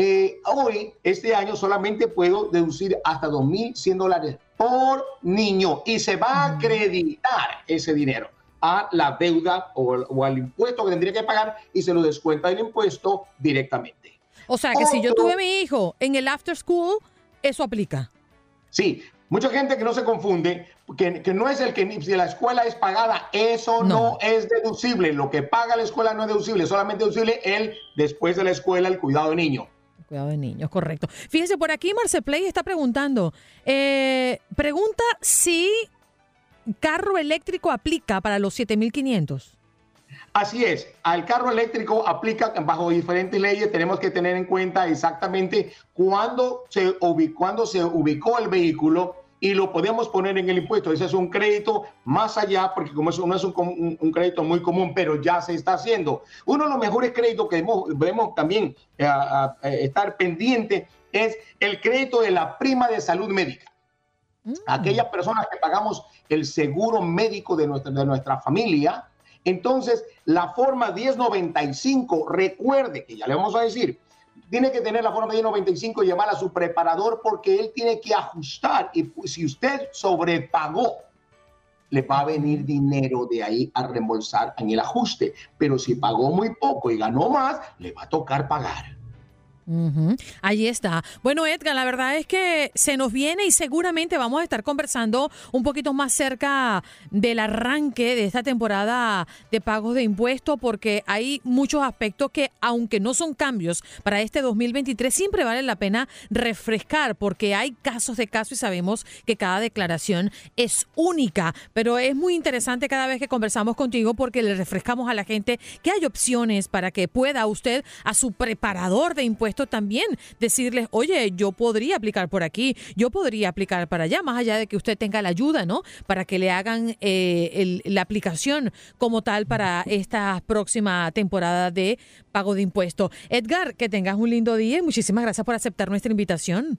eh, hoy, este año, solamente puedo deducir hasta 2.100 dólares por niño y se va a acreditar ese dinero a la deuda o, al impuesto que tendría que pagar y se lo descuenta el impuesto directamente. O sea que si yo tuve mi hijo en el after school, eso aplica. Sí, mucha gente que no se confunde, que, que no es el que si la escuela es pagada, eso no. es deducible. Lo que paga la escuela no es deducible, solamente deducible el después de la escuela, el cuidado de niño. Cuidado de niños, correcto. Fíjese, por aquí Marceplay está preguntando, eh, pregunta si carro eléctrico aplica para los 7500? Así es, al carro eléctrico aplica bajo diferentes leyes, tenemos que tener en cuenta exactamente cuándo se, ubicó, se ubicó el vehículo y lo podemos poner en el impuesto. Ese es un crédito más allá, porque como eso no es un, crédito muy común, pero ya se está haciendo. Uno de los mejores créditos que debemos, también eh, estar pendiente es el crédito de la prima de salud médica. Mm. Aquellas personas que pagamos el seguro médico de nuestra, de nuestra familia, entonces la forma 1095, recuerde que ya le vamos a decir, tiene que tener la forma 1095 y llamar a su preparador porque él tiene que ajustar y si usted sobrepagó, le va a venir dinero de ahí a reembolsar en el ajuste, pero si pagó muy poco y ganó más, le va a tocar pagar. Ahí está. Bueno, Edgar, la verdad es que se nos viene y seguramente vamos a estar conversando un poquito más cerca del arranque de esta temporada de pagos de impuestos, porque hay muchos aspectos que, aunque no son cambios para este 2023, siempre vale la pena refrescar, porque hay casos de casos y sabemos que cada declaración es única, pero es muy interesante cada vez que conversamos contigo porque le refrescamos a la gente que hay opciones para que pueda usted a su preparador de impuestos impuestos también decirles, oye, yo podría aplicar por aquí, yo podría aplicar para allá, más allá de que usted tenga la ayuda, ¿no? Para que le hagan eh, la aplicación como tal para esta próxima temporada de pago de impuestos. Edgar, que tengas un lindo día y muchísimas gracias por aceptar nuestra invitación.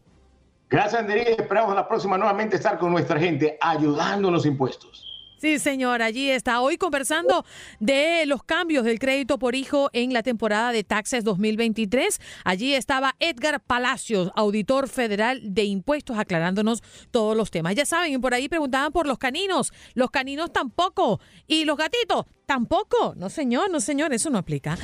Gracias, Andrés. Esperamos la próxima nuevamente estar con nuestra gente ayudando los impuestos. Sí, señor, allí está. Hoy conversando de los cambios del crédito por hijo en la temporada de taxes 2023. Allí estaba Edgar Palacios, auditor federal de impuestos, aclarándonos todos los temas. Ya saben, por ahí preguntaban por los caninos. Los caninos tampoco. Y los gatitos tampoco. No, señor, no, señor, eso no aplica.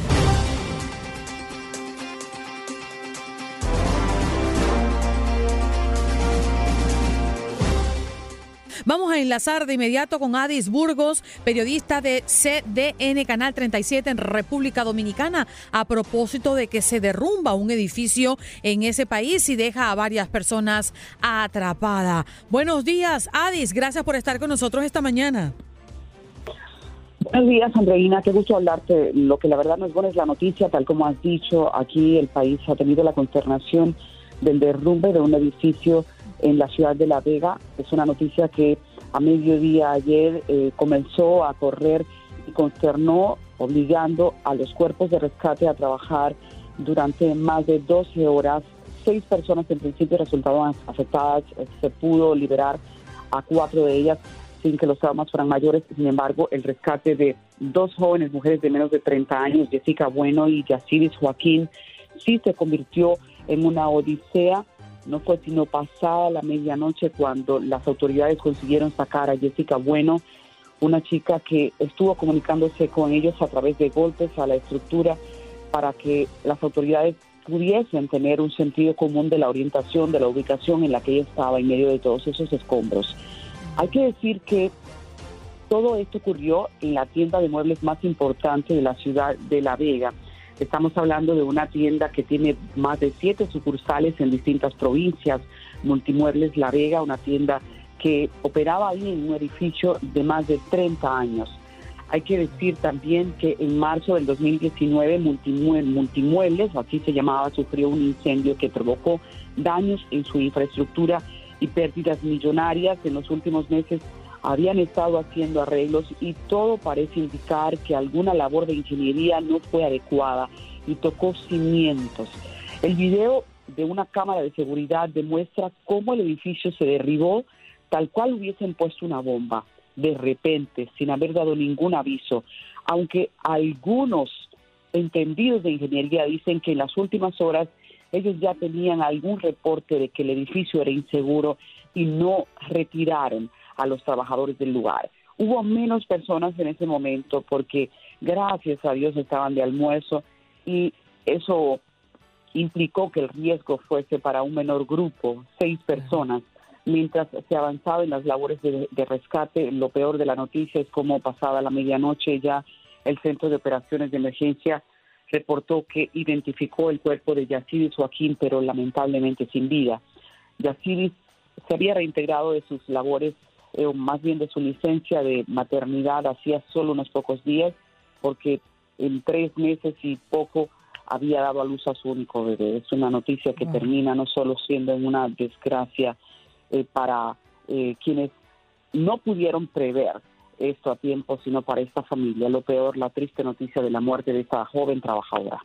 Vamos a enlazar de inmediato con Adis Burgos, periodista de CDN Canal 37 en República Dominicana, a propósito de que se derrumba un edificio en ese país y deja a varias personas atrapadas. Buenos días, Adis. Gracias por estar con nosotros esta mañana. Buenos días, Andreina. Qué gusto hablarte. Lo que la verdad no es bueno es la noticia, tal como has dicho. Aquí el país ha tenido la consternación del derrumbe de un edificio en la ciudad de La Vega. Es una noticia que a mediodía ayer eh, comenzó a correr y consternó, obligando a los cuerpos de rescate a trabajar durante más de 12 horas. Seis personas en principio resultaron afectadas. Se pudo liberar a cuatro de ellas sin que los traumas fueran mayores. Sin embargo, el rescate de dos jóvenes mujeres de menos de 30 años, Jessica Bueno y Yaciris Joaquín, sí se convirtió en una odisea no fue sino pasada la medianoche cuando las autoridades consiguieron sacar a Jessica Bueno, una chica que estuvo comunicándose con ellos a través de golpes a la estructura para que las autoridades pudiesen tener un sentido común de la orientación, de la ubicación en la que ella estaba en medio de todos esos escombros. Hay que decir que todo esto ocurrió en la tienda de muebles más importante de la ciudad de La Vega. Estamos hablando de una tienda que tiene más de siete sucursales en distintas provincias. Multimuebles La Vega, una tienda que operaba ahí en un edificio de más de 30 años. Hay que decir también que en marzo del 2019 Multimuebles, así se llamaba, sufrió un incendio que provocó daños en su infraestructura y pérdidas millonarias. En los últimos meses habían estado haciendo arreglos y todo parece indicar que alguna labor de ingeniería no fue adecuada y tocó cimientos. El video de una cámara de seguridad demuestra cómo el edificio se derribó tal cual hubiesen puesto una bomba, de repente, sin haber dado ningún aviso, aunque algunos entendidos de ingeniería dicen que en las últimas horas ellos ya tenían algún reporte de que el edificio era inseguro y no retiraron a los trabajadores del lugar. Hubo menos personas en ese momento porque gracias a Dios estaban de almuerzo y eso implicó que el riesgo fuese para un menor grupo, seis personas. Mientras se avanzaba en las labores de, rescate, lo peor de la noticia es como pasada la medianoche ya el Centro de Operaciones de Emergencia reportó que identificó el cuerpo de Yaciris Joaquín, pero lamentablemente sin vida. Yaciris se había reintegrado de sus labores eh, o más bien de su licencia de maternidad hacía solo unos pocos días, porque en tres meses y poco había dado a luz a su único bebé. Es una noticia que termina no solo siendo una desgracia eh, para eh, quienes no pudieron prever esto a tiempo, sino para esta familia. Lo peor, la triste noticia de la muerte de esta joven trabajadora.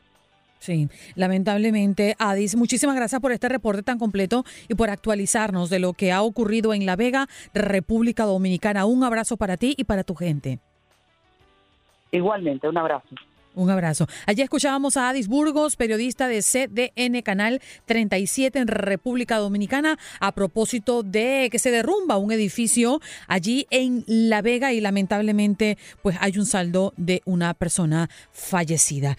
Sí, lamentablemente, Adis, muchísimas gracias por este reporte tan completo y por actualizarnos de lo que ha ocurrido en La Vega, República Dominicana. Un abrazo para ti y para tu gente. Igualmente, un abrazo. Un abrazo. Allí escuchábamos a Adis Burgos, periodista de CDN Canal 37 en República Dominicana, a propósito de que se derrumba un edificio allí en La Vega y lamentablemente pues hay un saldo de una persona fallecida.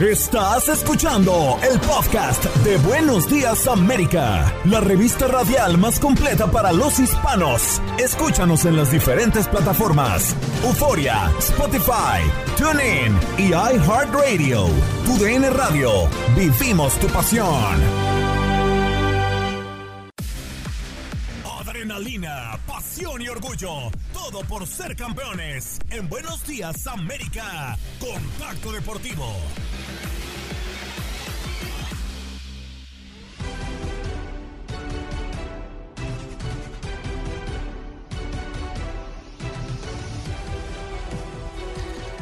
Estás escuchando el podcast de Buenos Días América, la revista radial más completa para los hispanos. Escúchanos en las diferentes plataformas: Euforia, Spotify, TuneIn y iHeartRadio. Tu DN Radio. Vivimos tu pasión. pasión y orgullo. Todo por ser campeones. En Buenos Días, América. Contacto Deportivo.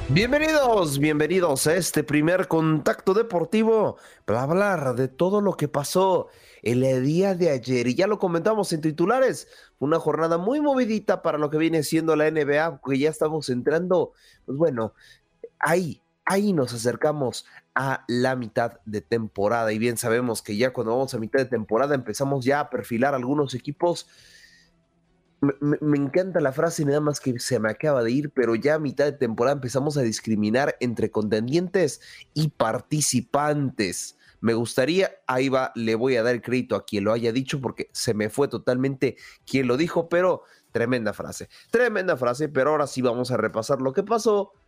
Bienvenidos, bienvenidos a este primer contacto deportivo para hablar de todo lo que pasó el día de ayer. Y ya lo comentamos en titulares, una jornada muy movidita para lo que viene siendo la NBA, porque ya estamos entrando, pues bueno, ahí, ahí nos acercamos a la mitad de temporada. Y bien sabemos que ya cuando vamos a mitad de temporada empezamos ya a perfilar algunos equipos me, encanta la frase, nada más que se me acaba de ir, pero ya a mitad de temporada empezamos a discriminar entre contendientes y participantes. Me gustaría, ahí va, le voy a dar crédito a quien lo haya dicho porque se me fue totalmente quien lo dijo, pero tremenda frase, tremenda frase, pero ahora sí vamos a repasar lo que pasó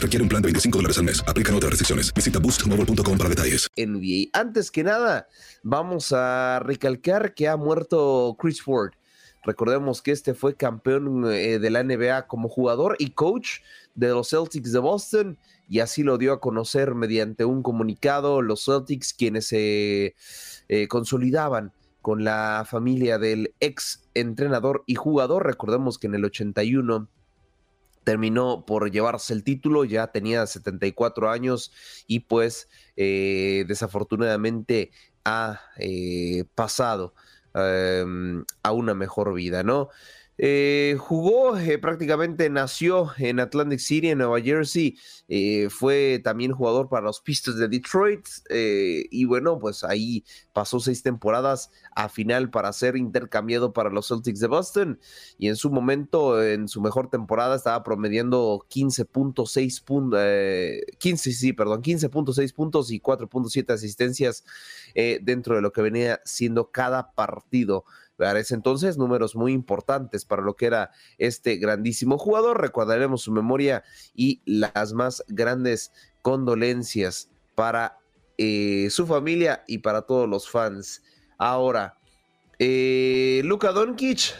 requiere un plan de 25 dólares al mes. Aplican otras restricciones. Visita boostmobile.com para detalles. NBA. Antes que nada, vamos a recalcar que ha muerto Chris Ford. Recordemos que este fue campeón eh, de la NBA como jugador y coach de los Celtics de Boston y así lo dio a conocer mediante un comunicado los Celtics quienes se eh, consolidaban con la familia del ex entrenador y jugador. Recordemos que en el 81 terminó por llevarse el título, ya tenía 74 años y pues eh, desafortunadamente ha eh, pasado em, a una mejor vida, ¿no? Eh, jugó, eh, prácticamente nació en Atlantic City, en Nueva Jersey. Eh, fue también jugador para los Pistons de Detroit. y bueno, pues ahí pasó seis temporadas a final para ser intercambiado para los Celtics de Boston. Y en su momento, en su mejor temporada, estaba promediando 15.6 puntos, 15, sí, perdón, 15.6 puntos y 4.7 asistencias dentro de lo que venía siendo cada partido para ese entonces, números muy importantes para lo que era este grandísimo jugador. Recordaremos su memoria y las más grandes condolencias para eh, su familia y para todos los fans. Ahora, eh, Luka Doncic,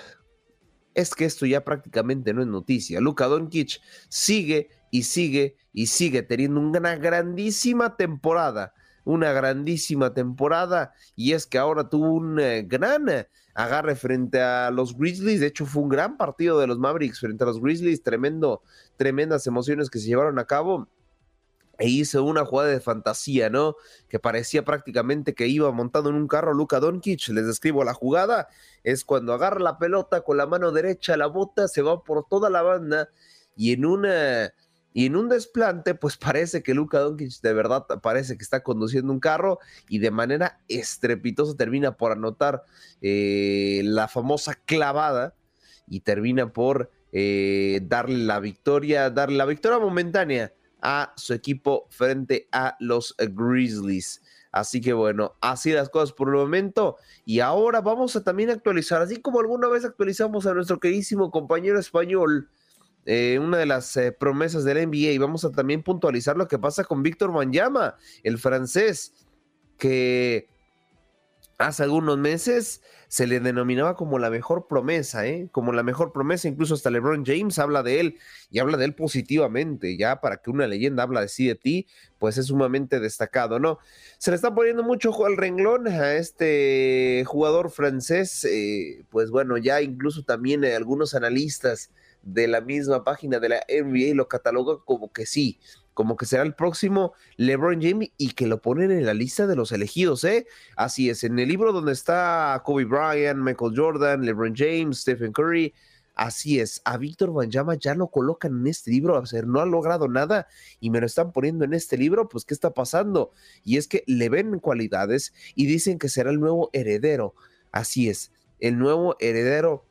es que esto ya prácticamente no es noticia. Luka Doncic sigue y sigue y sigue teniendo una grandísima temporada una grandísima temporada y es que ahora tuvo un eh, gran agarre frente a los Grizzlies. De hecho, fue un gran partido de los Mavericks frente a los Grizzlies. Tremendo, tremendas emociones que se llevaron a cabo. E hizo una jugada de fantasía, ¿no? Que parecía prácticamente que iba montado en un carro Luka Doncic. Les describo la jugada. Es cuando agarra la pelota con la mano derecha, la bota, se va por toda la banda y en una y en un desplante, pues parece que Luka Doncic de verdad parece que está conduciendo un carro y de manera estrepitosa termina por anotar eh, la famosa clavada y termina por eh, darle la victoria, darle la victoria momentánea a su equipo frente a los Grizzlies. Así que bueno, así las cosas por el momento. Y ahora vamos a también actualizar, así como alguna vez actualizamos a nuestro queridísimo compañero español eh, una de las eh, promesas del NBA y vamos a también puntualizar lo que pasa con Víctor Wanyama, el francés, que hace algunos meses se le denominaba como la mejor promesa, ¿eh? como la mejor promesa, incluso hasta LeBron James habla de él y habla de él positivamente, ya para que una leyenda habla de sí de ti, pues es sumamente destacado, ¿no? Se le está poniendo mucho al renglón a este jugador francés, pues bueno, ya incluso también algunos analistas de la misma página de la NBA lo cataloga como que sí, como que será el próximo LeBron James y que lo ponen en la lista de los elegidos, ¿eh? Así es, en el libro donde está Kobe Bryant, Michael Jordan, LeBron James, Stephen Curry, así es, a Víctor Banjama ya lo colocan en este libro, o sea, no ha logrado nada y me lo están poniendo en este libro, pues ¿qué está pasando? Y es que le ven cualidades y dicen que será el nuevo heredero, así es, el nuevo heredero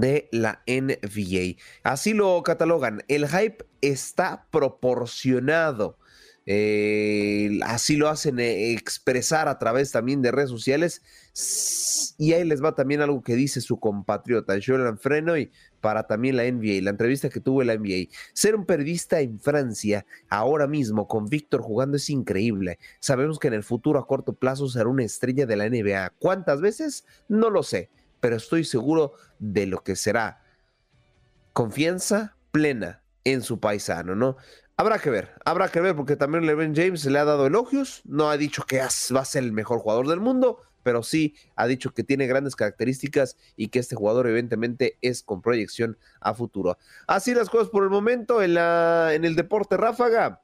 de la NBA. Así lo catalogan. El hype está proporcionado. eh, así lo hacen eh, expresar a través también de redes sociales. Y ahí les va también algo que dice su compatriota Jordan Frenoy para también la NBA, la entrevista que tuvo la NBA. Ser un periodista en Francia ahora mismo con Víctor jugando es increíble. Sabemos que en el futuro a corto plazo será una estrella de la NBA. ¿Cuántas veces? No lo sé, pero estoy seguro de lo que será. Confianza plena en su paisano, ¿no? Habrá que ver, habrá que ver, porque también LeBron James le ha dado elogios, no ha dicho que va a ser el mejor jugador del mundo, pero sí ha dicho que tiene grandes características y que este jugador evidentemente es con proyección a futuro. Así las cosas por el momento en el deporte ráfaga.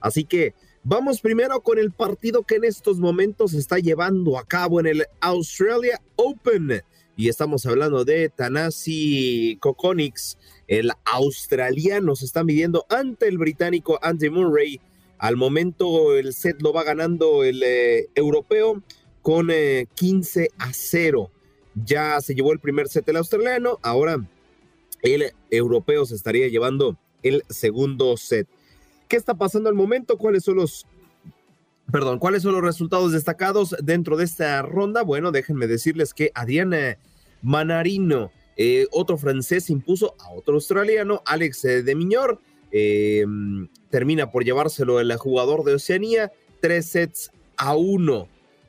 Así que vamos primero con el partido que en estos momentos se está llevando a cabo en el Australia Open. Y estamos hablando de Tanasi Kokonix el australiano se está midiendo ante el británico Andy Murray. Al momento el set lo va ganando el eh, europeo con 15 eh, a 0. Ya se llevó el primer set el australiano, ahora el europeo se estaría llevando el segundo set. ¿Qué está pasando al momento? ¿Cuáles son los Perdón, ¿cuáles son los resultados destacados dentro de esta ronda? Bueno, déjenme decirles que Adriana Manarino eh, otro francés impuso a otro australiano, Alex eh, de Miñor. Em, termina por llevárselo el jugador de Oceanía, tres sets a uno.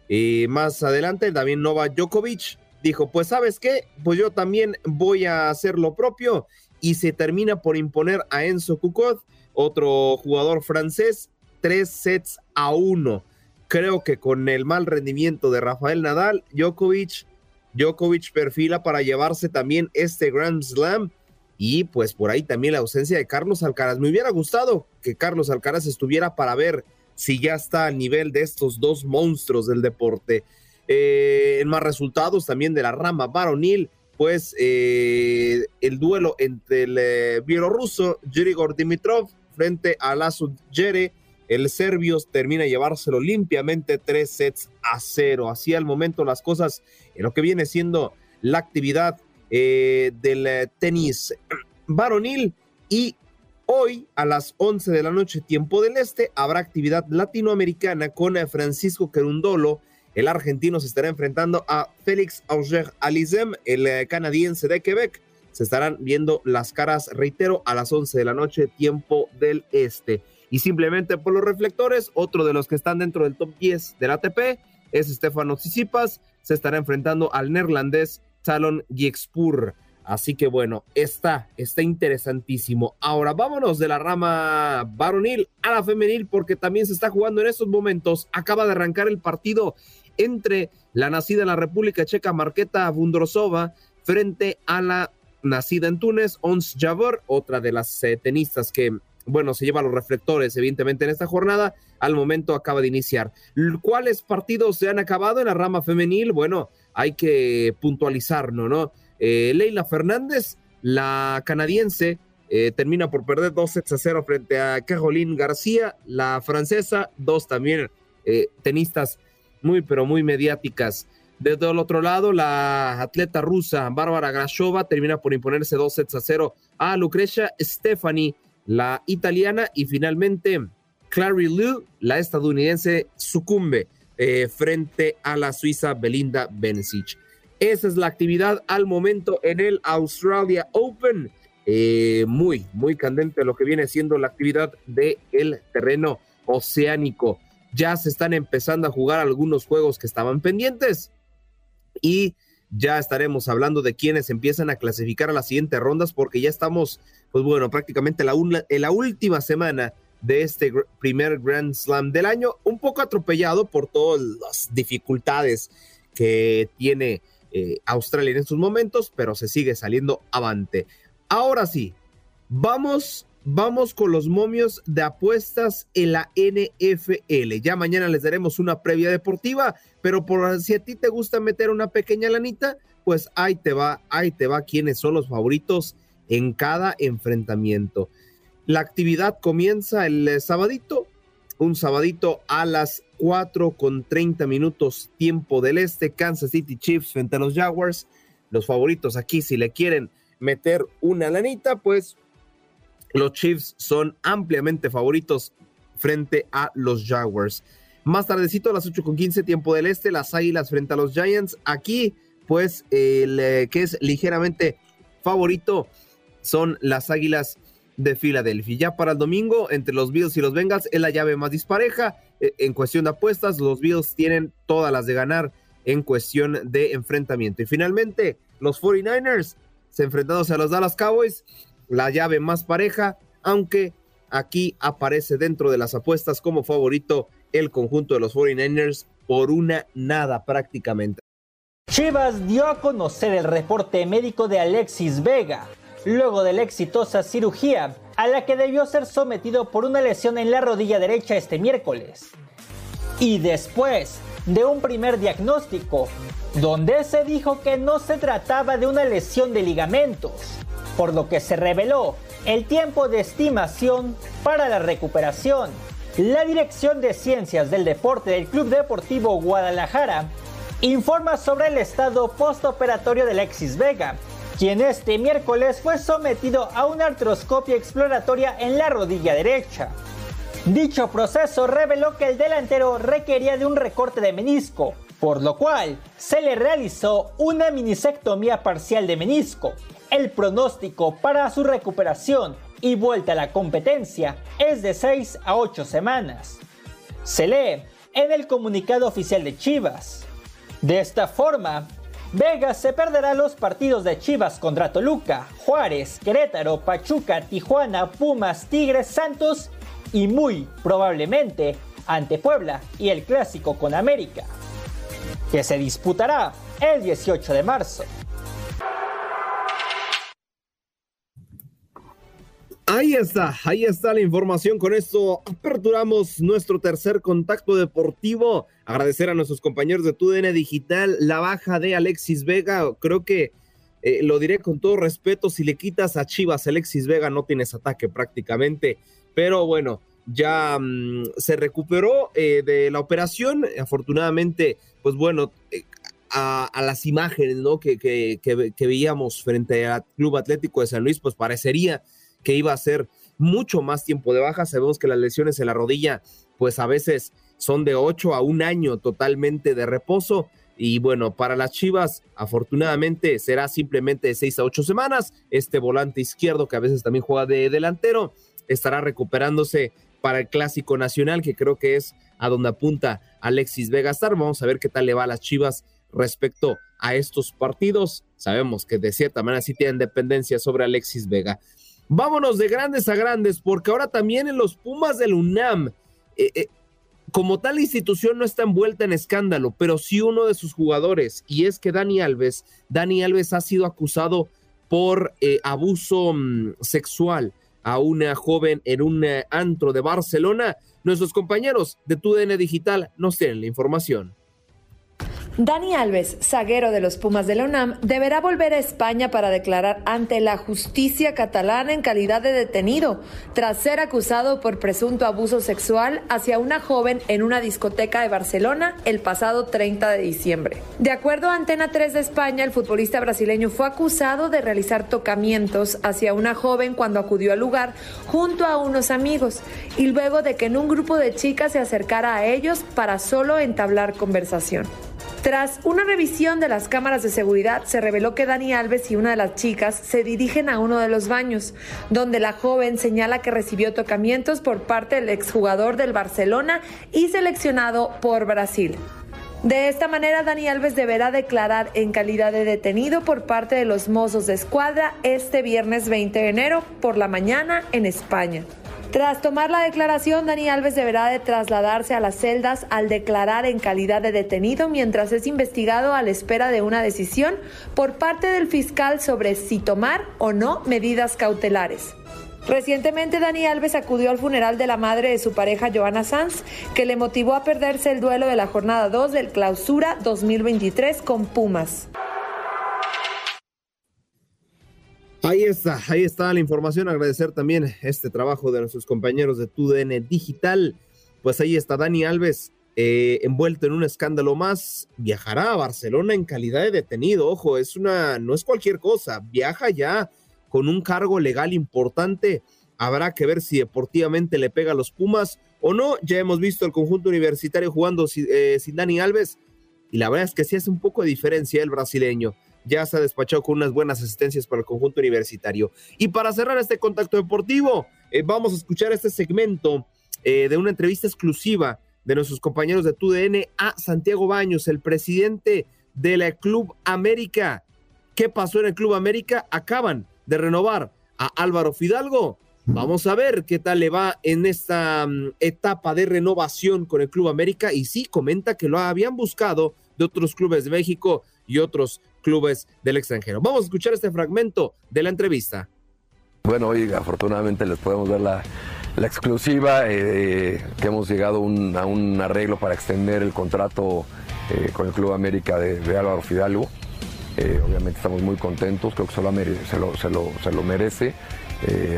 Eh, más adelante, también Nova Djokovic dijo: Pues, ¿sabes qué? Pues yo también voy a hacer lo propio. Y se termina por imponer a Enzo Kukot, otro jugador francés, tres sets a uno. Creo que con el mal rendimiento de Rafael Nadal, Djokovic Djokovic perfila para llevarse también este Grand Slam y pues por ahí también la ausencia de Carlos Alcaraz. Me hubiera gustado que Carlos Alcaraz estuviera para ver si ya está al nivel de estos dos monstruos del deporte. Eh, en más resultados también de la rama varonil, pues eh, el duelo entre el eh, bielorruso Grigor Dimitrov frente a Lazo Jere el serbio termina llevárselo limpiamente tres sets a cero. Así al momento las cosas en lo que viene siendo la actividad eh, del eh, tenis varonil y hoy a las 11 de la noche tiempo del este habrá actividad latinoamericana con eh, Francisco Querundolo. El argentino se estará enfrentando a Félix Auger Alizem, el canadiense de Quebec. Se estarán viendo las caras, reitero, a las 11 de la noche tiempo del este y simplemente por los reflectores, otro de los que están dentro del top 10 del ATP es Stefano Tsitsipas, se estará enfrentando al neerlandés Talon Giexpur. Así que bueno, está, está interesantísimo. Ahora vámonos de la rama varonil a la femenil porque también se está jugando en estos momentos. Acaba de arrancar el partido entre la nacida en la República Checa Marqueta Bundrosova frente a la nacida en Túnez, Ons Jabeur, otra de las eh, tenistas que bueno, se lleva los reflectores, evidentemente, en esta jornada. Al momento acaba de iniciar. ¿Cuáles partidos se han acabado en la rama femenil? Bueno, hay que puntualizarlo, ¿no? Eh, Leila Fernández, la canadiense, eh, termina por perder dos sets a cero frente a Caroline García, la francesa, dos también eh, tenistas muy, pero muy mediáticas. Desde el otro lado, la atleta rusa Bárbara Grashova termina por imponerse dos sets a cero a Lucrecia Stephanie la italiana y finalmente Clary Liu, la estadounidense, sucumbe eh, frente a la suiza Belinda Bencic. Esa es la actividad al momento en el Australia Open. Eh, muy, muy candente lo que viene siendo la actividad del el terreno oceánico. Ya se están empezando a jugar algunos juegos que estaban pendientes y ya estaremos hablando de quienes empiezan a clasificar a las siguientes rondas porque ya estamos pues bueno, prácticamente la, en la última semana de este primer Grand Slam del año, un poco atropellado por todas las dificultades que tiene eh, Australia en estos momentos, pero se sigue saliendo avante. Ahora sí, vamos, vamos con los momios de apuestas en la NFL. Ya mañana les daremos una previa deportiva, pero por si a ti te gusta meter una pequeña lanita, pues ahí te va, ahí te va quiénes son los favoritos en cada enfrentamiento. La actividad comienza el eh, sabadito, un sabadito a las 4 con 30 minutos tiempo del este, Kansas City Chiefs frente a los Jaguars. Los favoritos aquí, si le quieren meter una lanita, pues los Chiefs son ampliamente favoritos frente a los Jaguars. Más tardecito a las 8.15 tiempo del este, las Águilas frente a los Giants. Aquí, pues, el eh, que es ligeramente favorito son las Águilas de Filadelfia. Ya para el domingo, entre los Bills y los Bengals, es la llave más dispareja. Eh, en cuestión de apuestas, los Bills tienen todas las de ganar en cuestión de enfrentamiento. Y finalmente, los 49ers se enfrentándose a los Dallas Cowboys, la llave más pareja, aunque aquí aparece dentro de las apuestas como favorito el conjunto de los 49ers por una nada prácticamente. Chivas dio a conocer el reporte médico de Alexis Vega, luego de la exitosa cirugía a la que debió ser sometido por una lesión en la rodilla derecha este miércoles. Y después de un primer diagnóstico, donde se dijo que no se trataba de una lesión de ligamentos, por lo que se reveló el tiempo de estimación para la recuperación. La Dirección de Ciencias del Deporte del Club Deportivo Guadalajara informa sobre el estado postoperatorio de Alexis Vega, quien este miércoles fue sometido a una artroscopia exploratoria en la rodilla derecha. Dicho proceso reveló que el delantero requería de un recorte de menisco, por lo cual se le realizó una minisectomía parcial de menisco. El pronóstico para su recuperación y vuelta a la competencia es de 6 a 8 semanas. Se lee en el comunicado oficial de Chivas. De esta forma, Vegas se perderá los partidos de Chivas contra Toluca, Juárez, Querétaro, Pachuca, Tijuana, Pumas, Tigres, Santos y muy probablemente ante Puebla y el clásico con América, que se disputará el 18 de marzo. Ahí está, ahí está la información. Con esto aperturamos nuestro tercer contacto deportivo. Agradecer a nuestros compañeros de TUDN Digital la baja de Alexis Vega. Creo que eh, lo diré con todo respeto. Si le quitas a Chivas Alexis Vega, no tienes ataque prácticamente. Pero bueno, ya mm, se recuperó eh, de la operación. Afortunadamente, pues bueno, eh, a, las imágenes ¿no? que, que, que veíamos frente al Club Atlético de San Luis, pues parecería que iba a ser mucho más tiempo de baja. Sabemos que las lesiones en la rodilla, pues a veces son de 8 a un año totalmente de reposo. Y bueno, para las Chivas, afortunadamente será simplemente de 6 a 8 semanas. Este volante izquierdo, que a veces también juega de delantero, estará recuperándose para el Clásico Nacional, que creo que es a donde apunta Alexis Vega Vamos a ver qué tal le va a las Chivas respecto a estos partidos. Sabemos que de cierta manera sí tienen dependencia sobre Alexis Vega. Vámonos de grandes a grandes, porque ahora también en los Pumas del UNAM, eh, eh, como tal institución no está envuelta en escándalo, pero sí uno de sus jugadores, y es que Dani Alves, Dani Alves ha sido acusado por eh, abuso mm, sexual a una joven en un antro de Barcelona. Nuestros compañeros de TUDN Digital nos tienen la información. Dani Alves, zaguero de los Pumas de la UNAM, deberá volver a España para declarar ante la justicia catalana en calidad de detenido, tras ser acusado por presunto abuso sexual hacia una joven en una discoteca de Barcelona el pasado 30 de diciembre. De acuerdo a Antena 3 de España, el futbolista brasileño fue acusado de realizar tocamientos hacia una joven cuando acudió al lugar junto a unos amigos y luego de que en un grupo de chicas se acercara a ellos para solo entablar conversación. Tras una revisión de las cámaras de seguridad, se reveló que Dani Alves y una de las chicas se dirigen a uno de los baños, donde la joven señala que recibió tocamientos por parte del exjugador del Barcelona y seleccionado por Brasil. De esta manera, Dani Alves deberá declarar en calidad de detenido por parte de los mozos de escuadra este viernes 20 de enero por la mañana en España. Tras tomar la declaración, Dani Alves deberá de trasladarse a las celdas al declarar en calidad de detenido mientras es investigado a la espera de una decisión por parte del fiscal sobre si tomar o no medidas cautelares. Recientemente Dani Alves acudió al funeral de la madre de su pareja Joana Sanz, que le motivó a perderse el duelo de la jornada 2 del Clausura 2023 con Pumas. Ahí está, ahí está la información. Agradecer también este trabajo de nuestros compañeros de TUDN Digital. Pues ahí está Dani Alves, eh, envuelto en un escándalo más. Viajará a Barcelona en calidad de detenido. Ojo, es una, no es cualquier cosa. Viaja ya con un cargo legal importante. Habrá que ver si deportivamente le pega a los Pumas o no. Ya hemos visto el conjunto universitario jugando eh, sin Dani Alves y la verdad es que sí hace un poco de diferencia el brasileño. Ya se ha despachado con unas buenas asistencias para el conjunto universitario. Y para cerrar este contacto deportivo, eh, vamos a escuchar este segmento eh, de una entrevista exclusiva de nuestros compañeros de TUDN a Santiago Baños, el presidente del Club América. ¿Qué pasó en el Club América? Acaban de renovar a Álvaro Fidalgo. Vamos a ver qué tal le va en esta mm, etapa de renovación con el Club América. Y sí, comenta que lo habían buscado de otros clubes de México y otros clubes del extranjero. Vamos a escuchar este fragmento de la entrevista. Bueno, hoy afortunadamente les podemos ver la, exclusiva, eh, que hemos llegado a un arreglo para extender el contrato eh, con el Club América de, Álvaro Fidalgo. Eh, obviamente estamos muy contentos, creo que se lo, se lo, merece.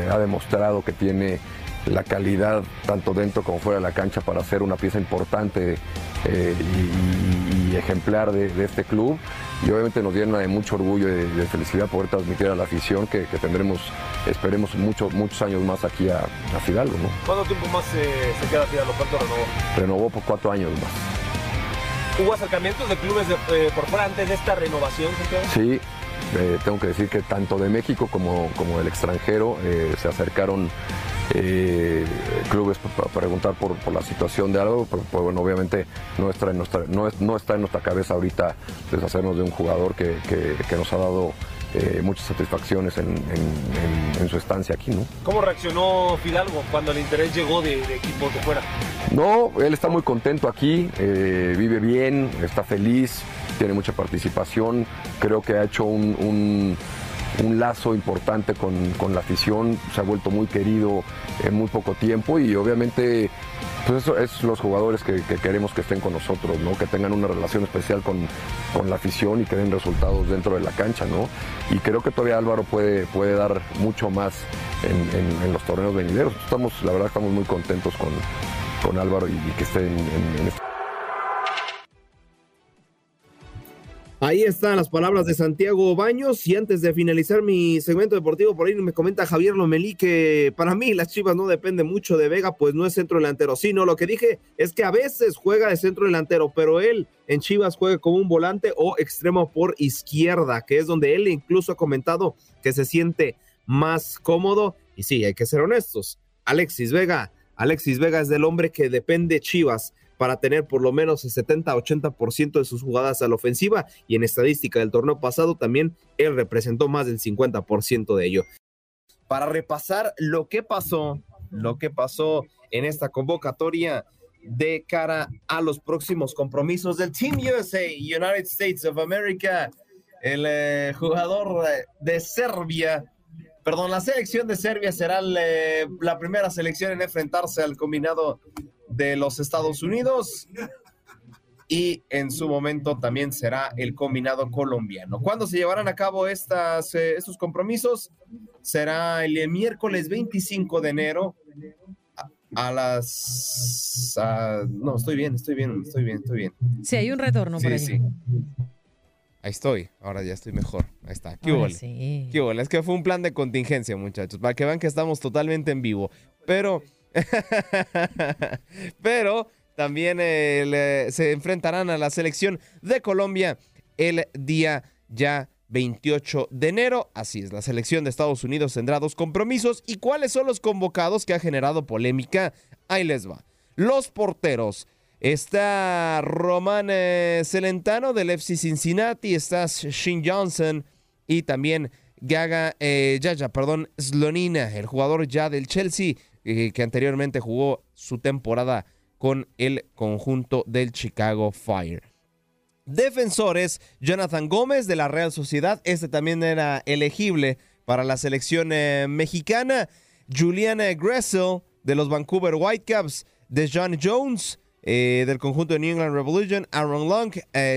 ha demostrado que tiene la calidad tanto dentro como fuera de la cancha para ser una pieza importante y, ejemplar de, este club y obviamente nos llena de mucho orgullo y de, felicidad poder transmitir a la afición que, tendremos, esperemos, muchos muchos años más aquí a, Fidalgo. ¿no? ¿Cuánto tiempo más se queda Fidalgo? ¿Cuánto renovó? Renovó por cuatro años más. ¿Hubo acercamientos de clubes eh, por fuera antes de esta renovación, Santiago? Sí, eh, tengo que decir que tanto de México como, como del extranjero eh, se acercaron eh, clubes para preguntar por, la situación de algo, pero, pues, bueno, obviamente no está, en nuestra, no, está en nuestra cabeza ahorita deshacernos de un jugador que, nos ha dado eh, muchas satisfacciones en, su estancia aquí, ¿no? ¿Cómo reaccionó Fidalgo cuando el interés llegó de, equipos de fuera? No, él está muy contento aquí, eh, vive bien, está feliz, tiene mucha participación, creo que ha hecho un un lazo importante con, la afición, se ha vuelto muy querido en muy poco tiempo y obviamente pues eso es los jugadores que, queremos que estén con nosotros, ¿no? que tengan una relación especial con, la afición y que den resultados dentro de la cancha. ¿no? Y creo que todavía Álvaro puede, puede dar mucho más en, los torneos venideros. Estamos, la verdad estamos muy contentos con, Álvaro y, que esté en, en este Ahí están las palabras de Santiago Baños. Y antes de finalizar mi segmento deportivo, por ahí me comenta Javier Lomelí que para mí las Chivas no depende mucho de Vega, pues no es centro delantero. Sí, no, lo que dije es que a veces juega de centro delantero, pero él en Chivas juega como un volante o extremo por izquierda, que es donde él incluso ha comentado que se siente más cómodo. Y sí, hay que ser honestos. Alexis Vega, Alexis Vega es del hombre que depende Chivas para tener por lo menos el 70-80% de sus jugadas a la ofensiva y en estadística del torneo pasado también él representó más del 50% de ello. Para repasar lo que pasó, lo que pasó en esta convocatoria de cara a los próximos compromisos del Team USA, United States of America, el eh, jugador de Serbia, perdón, la selección de Serbia será eh, la primera selección en enfrentarse al combinado de los Estados Unidos y en su momento también será el combinado colombiano. ¿Cuándo se llevarán a cabo estas, eh, estos compromisos? Será el miércoles 25 de enero a, las... no, estoy bien, estoy bien, estoy bien, estoy bien. Sí, hay un retorno por ahí. Sí. Ahí estoy, ahora ya estoy mejor. Ahí está. ¿Qué hubo? ¿Qué Es que fue un plan de contingencia, muchachos, para que vean que estamos totalmente en vivo. Pero Pero también eh, se enfrentarán a la selección de Colombia el día ya 28 de enero. Así es, la selección de Estados Unidos tendrá dos compromisos. ¿Y cuáles son los convocados que ha generado polémica? Ahí les va. Los porteros. Está Román eh, Celentano del FC Cincinnati, está Shin Johnson y también Gaga, eh, Yaya, perdón, Slonina, el jugador ya del Chelsea. Eh, que anteriormente jugó su temporada con el conjunto del Chicago Fire. Defensores, Jonathan Gómez de la Real Sociedad, este también era elegible para la selección eh, mexicana. Juliana Gressel de los Vancouver Whitecaps, de Jones eh, del conjunto de New England Revolution, Aaron Long,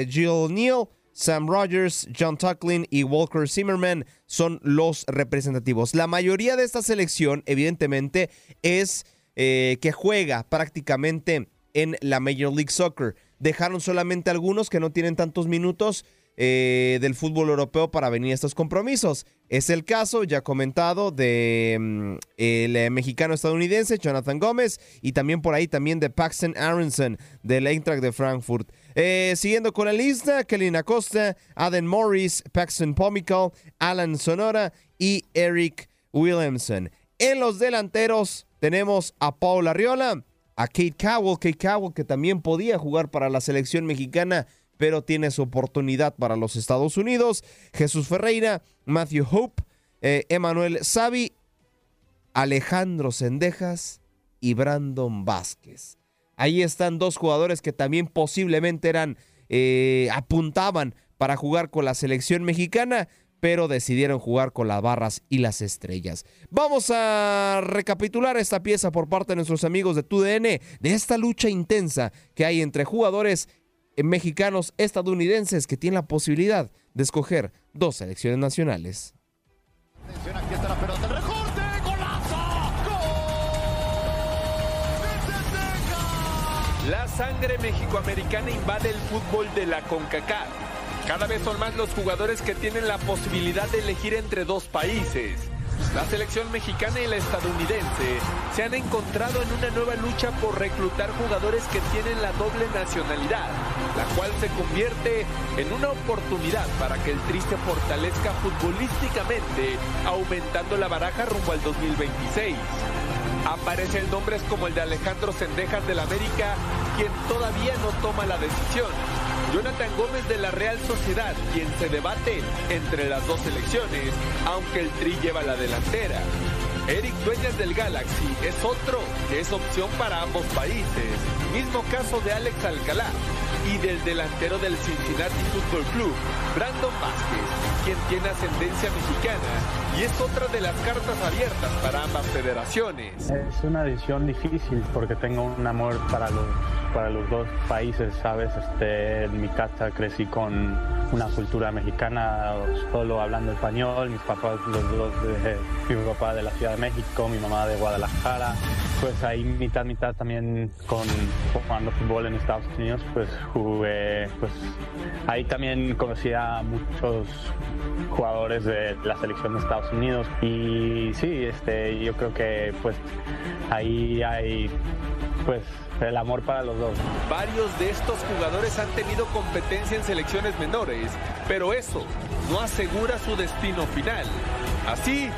Jill Neal, Sam Rogers, John Tucklin y Walker Zimmerman son los representativos. La mayoría de esta selección, evidentemente, es eh, que juega prácticamente en la Major League Soccer. Dejaron solamente algunos que no tienen tantos minutos, eh, del fútbol europeo para venir a estos compromisos. Es el caso, ya comentado, de mm, el eh, mexicano estadounidense Jonathan Gómez y también por ahí también de Paxton Aronson del Eintracht de Frankfurt. Eh, siguiendo con la lista, Kelly Acosta, Aden Morris, Paxton Pomical, Alan Sonora y Eric Williamson. En los delanteros tenemos a Paul Arriola, a Kate Cowell, Kate Cowell que también podía jugar para la selección mexicana pero tiene su oportunidad para los Estados Unidos. Jesús Ferreira, Matthew Hope, eh, Emanuel Savi, Alejandro Sendejas y Brandon Vázquez. Ahí están dos jugadores que también posiblemente eran, eh, apuntaban para jugar con la selección mexicana, pero decidieron jugar con las barras y las estrellas. Vamos a recapitular esta pieza por parte de nuestros amigos de TUDN, de esta lucha intensa que hay entre jugadores mexicanos estadounidenses que tienen la posibilidad de escoger dos selecciones nacionales. La sangre mexicoamericana invade el fútbol de la CONCACAF. Cada vez son más los jugadores que tienen la posibilidad de elegir entre dos países. La selección mexicana y la estadounidense se han encontrado en una nueva lucha por reclutar jugadores que tienen la doble nacionalidad, la cual se convierte en una oportunidad para que el Tri se fortalezca futbolísticamente, aumentando la baraja rumbo al 2026. Aparecen nombres como el de Alejandro Sendejas del América, quien todavía no toma la decisión. Jonathan Gómez de la Real Sociedad, quien se debate entre las dos selecciones, aunque el Tri lleva la delantera. Eric Dueñas del Galaxy es otro que es opción para ambos países. Mismo caso de Alex Alcalá y del delantero del Cincinnati Football Club, Brandon Vázquez, quien tiene ascendencia mexicana y es otra de las cartas abiertas para ambas federaciones. Es una decisión difícil porque tengo un amor para los, para los dos países, ¿sabes? Este, en mi casa crecí con una cultura mexicana, solo hablando español, mis papás los dos, de, mi papá de la Ciudad de México, mi mamá de Guadalajara, pues ahí mitad, mitad también con jugando fútbol en Estados Unidos, pues jugué, pues ahí también conocí a muchos jugadores de la selección de Estados Unidos y sí, este, yo creo que pues ahí hay pues el amor para los dos. Varios de estos jugadores han tenido competencia en selecciones menores, pero eso no asegura su destino final. Así,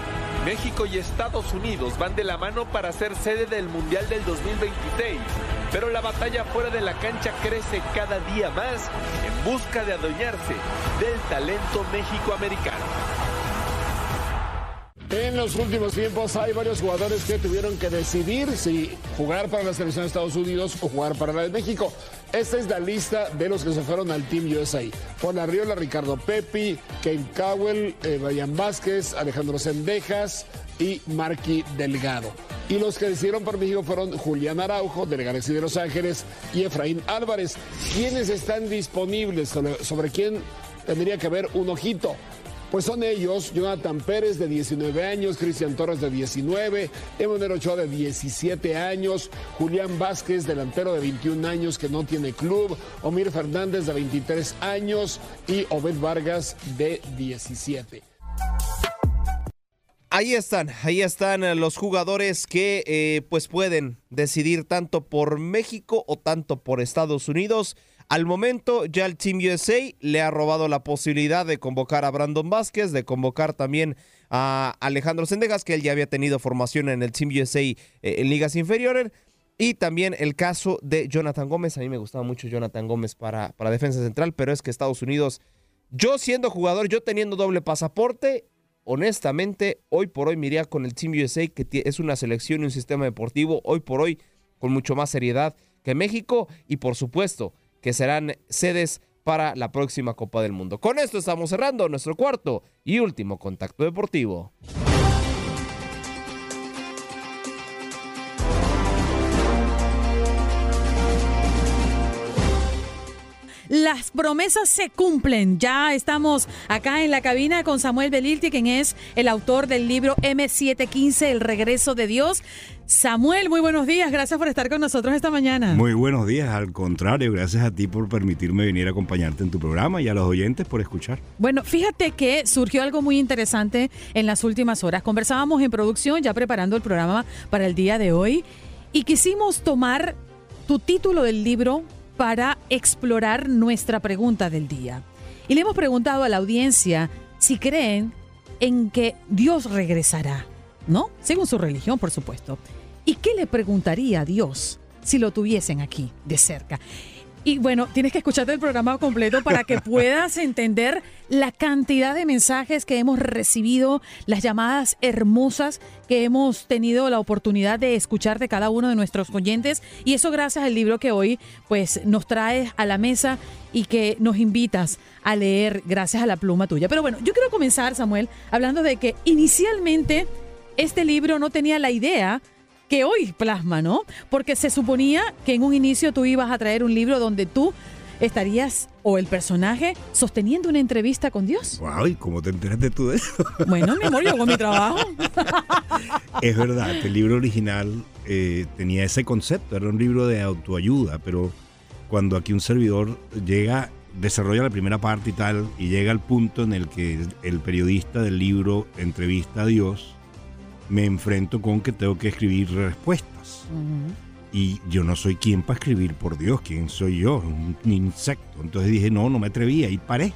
México y Estados Unidos van de la mano para ser sede del Mundial del 2026, pero la batalla fuera de la cancha crece cada día más en busca de adueñarse del talento mexicoamericano. En los últimos tiempos hay varios jugadores que tuvieron que decidir si jugar para la selección de Estados Unidos o jugar para la de México. Esta es la lista de los que se fueron al Team USA. Juan Arriola, Ricardo Pepi, Kane Cowell, eh, Brian Vázquez, Alejandro Sendejas y Marky Delgado. Y los que decidieron por México fueron Julián Araujo, del Galaxy de Los Ángeles, y Efraín Álvarez. ¿Quiénes están disponibles? Sobre, sobre quién tendría que haber un ojito. Pues son ellos, Jonathan Pérez de 19 años, Cristian Torres de 19, Emanuel Ochoa de 17 años, Julián Vázquez, delantero de 21 años que no tiene club, Omir Fernández de 23 años y Obed Vargas de 17. Ahí están, ahí están eh, los jugadores que eh, pues pueden decidir tanto por México o tanto por Estados Unidos. Al momento ya el Team USA le ha robado la posibilidad de convocar a Brandon Vázquez, de convocar también a Alejandro Sendejas, que él ya había tenido formación en el Team USA eh, en ligas inferiores. Y también el caso de Jonathan Gómez. A mí me gustaba mucho Jonathan Gómez para, para defensa central, pero es que Estados Unidos, yo siendo jugador, yo teniendo doble pasaporte, honestamente, hoy por hoy me con el Team USA, que es una selección y un sistema deportivo, hoy por hoy con mucho más seriedad que México. Y por supuesto, que serán sedes para la próxima Copa del Mundo. Con esto estamos cerrando nuestro cuarto y último contacto deportivo. Las promesas se cumplen. Ya estamos acá en la cabina con Samuel Belilti, quien es el autor del libro M715, El regreso de Dios. Samuel, muy buenos días. Gracias por estar con nosotros esta mañana. Muy buenos días. Al contrario, gracias a ti por permitirme venir a acompañarte en tu programa y a los oyentes por escuchar. Bueno, fíjate que surgió algo muy interesante en las últimas horas. Conversábamos en producción, ya preparando el programa para el día de hoy, y quisimos tomar tu título del libro para explorar nuestra pregunta del día. Y le hemos preguntado a la audiencia si creen en que Dios regresará, ¿no? Según su religión, por supuesto. ¿Y qué le preguntaría a Dios si lo tuviesen aquí de cerca? Y bueno, tienes que escucharte el programa completo para que puedas entender la cantidad de mensajes que hemos recibido, las llamadas hermosas que hemos tenido la oportunidad de escuchar de cada uno de nuestros oyentes. Y eso gracias al libro que hoy pues nos traes a la mesa y que nos invitas a leer gracias a la pluma tuya. Pero bueno, yo quiero comenzar, Samuel, hablando de que inicialmente este libro no tenía la idea que hoy plasma, ¿no? Porque se suponía que en un inicio tú ibas a traer un libro donde tú estarías o el personaje sosteniendo una entrevista con Dios. Wow, ¿y cómo te enteraste tú de eso? Bueno, mi amor, yo hago mi trabajo. es verdad el libro original eh, tenía ese concepto, era un libro de autoayuda, pero cuando aquí un servidor llega, desarrolla la primera parte y tal, y llega al punto en el que el periodista del libro entrevista a Dios, me enfrento con que tengo que escribir respuestas. Y yo no soy quien para escribir, por Dios, ¿quién soy yo? Un, insecto. Entonces dije, no, no me atrevía y paré.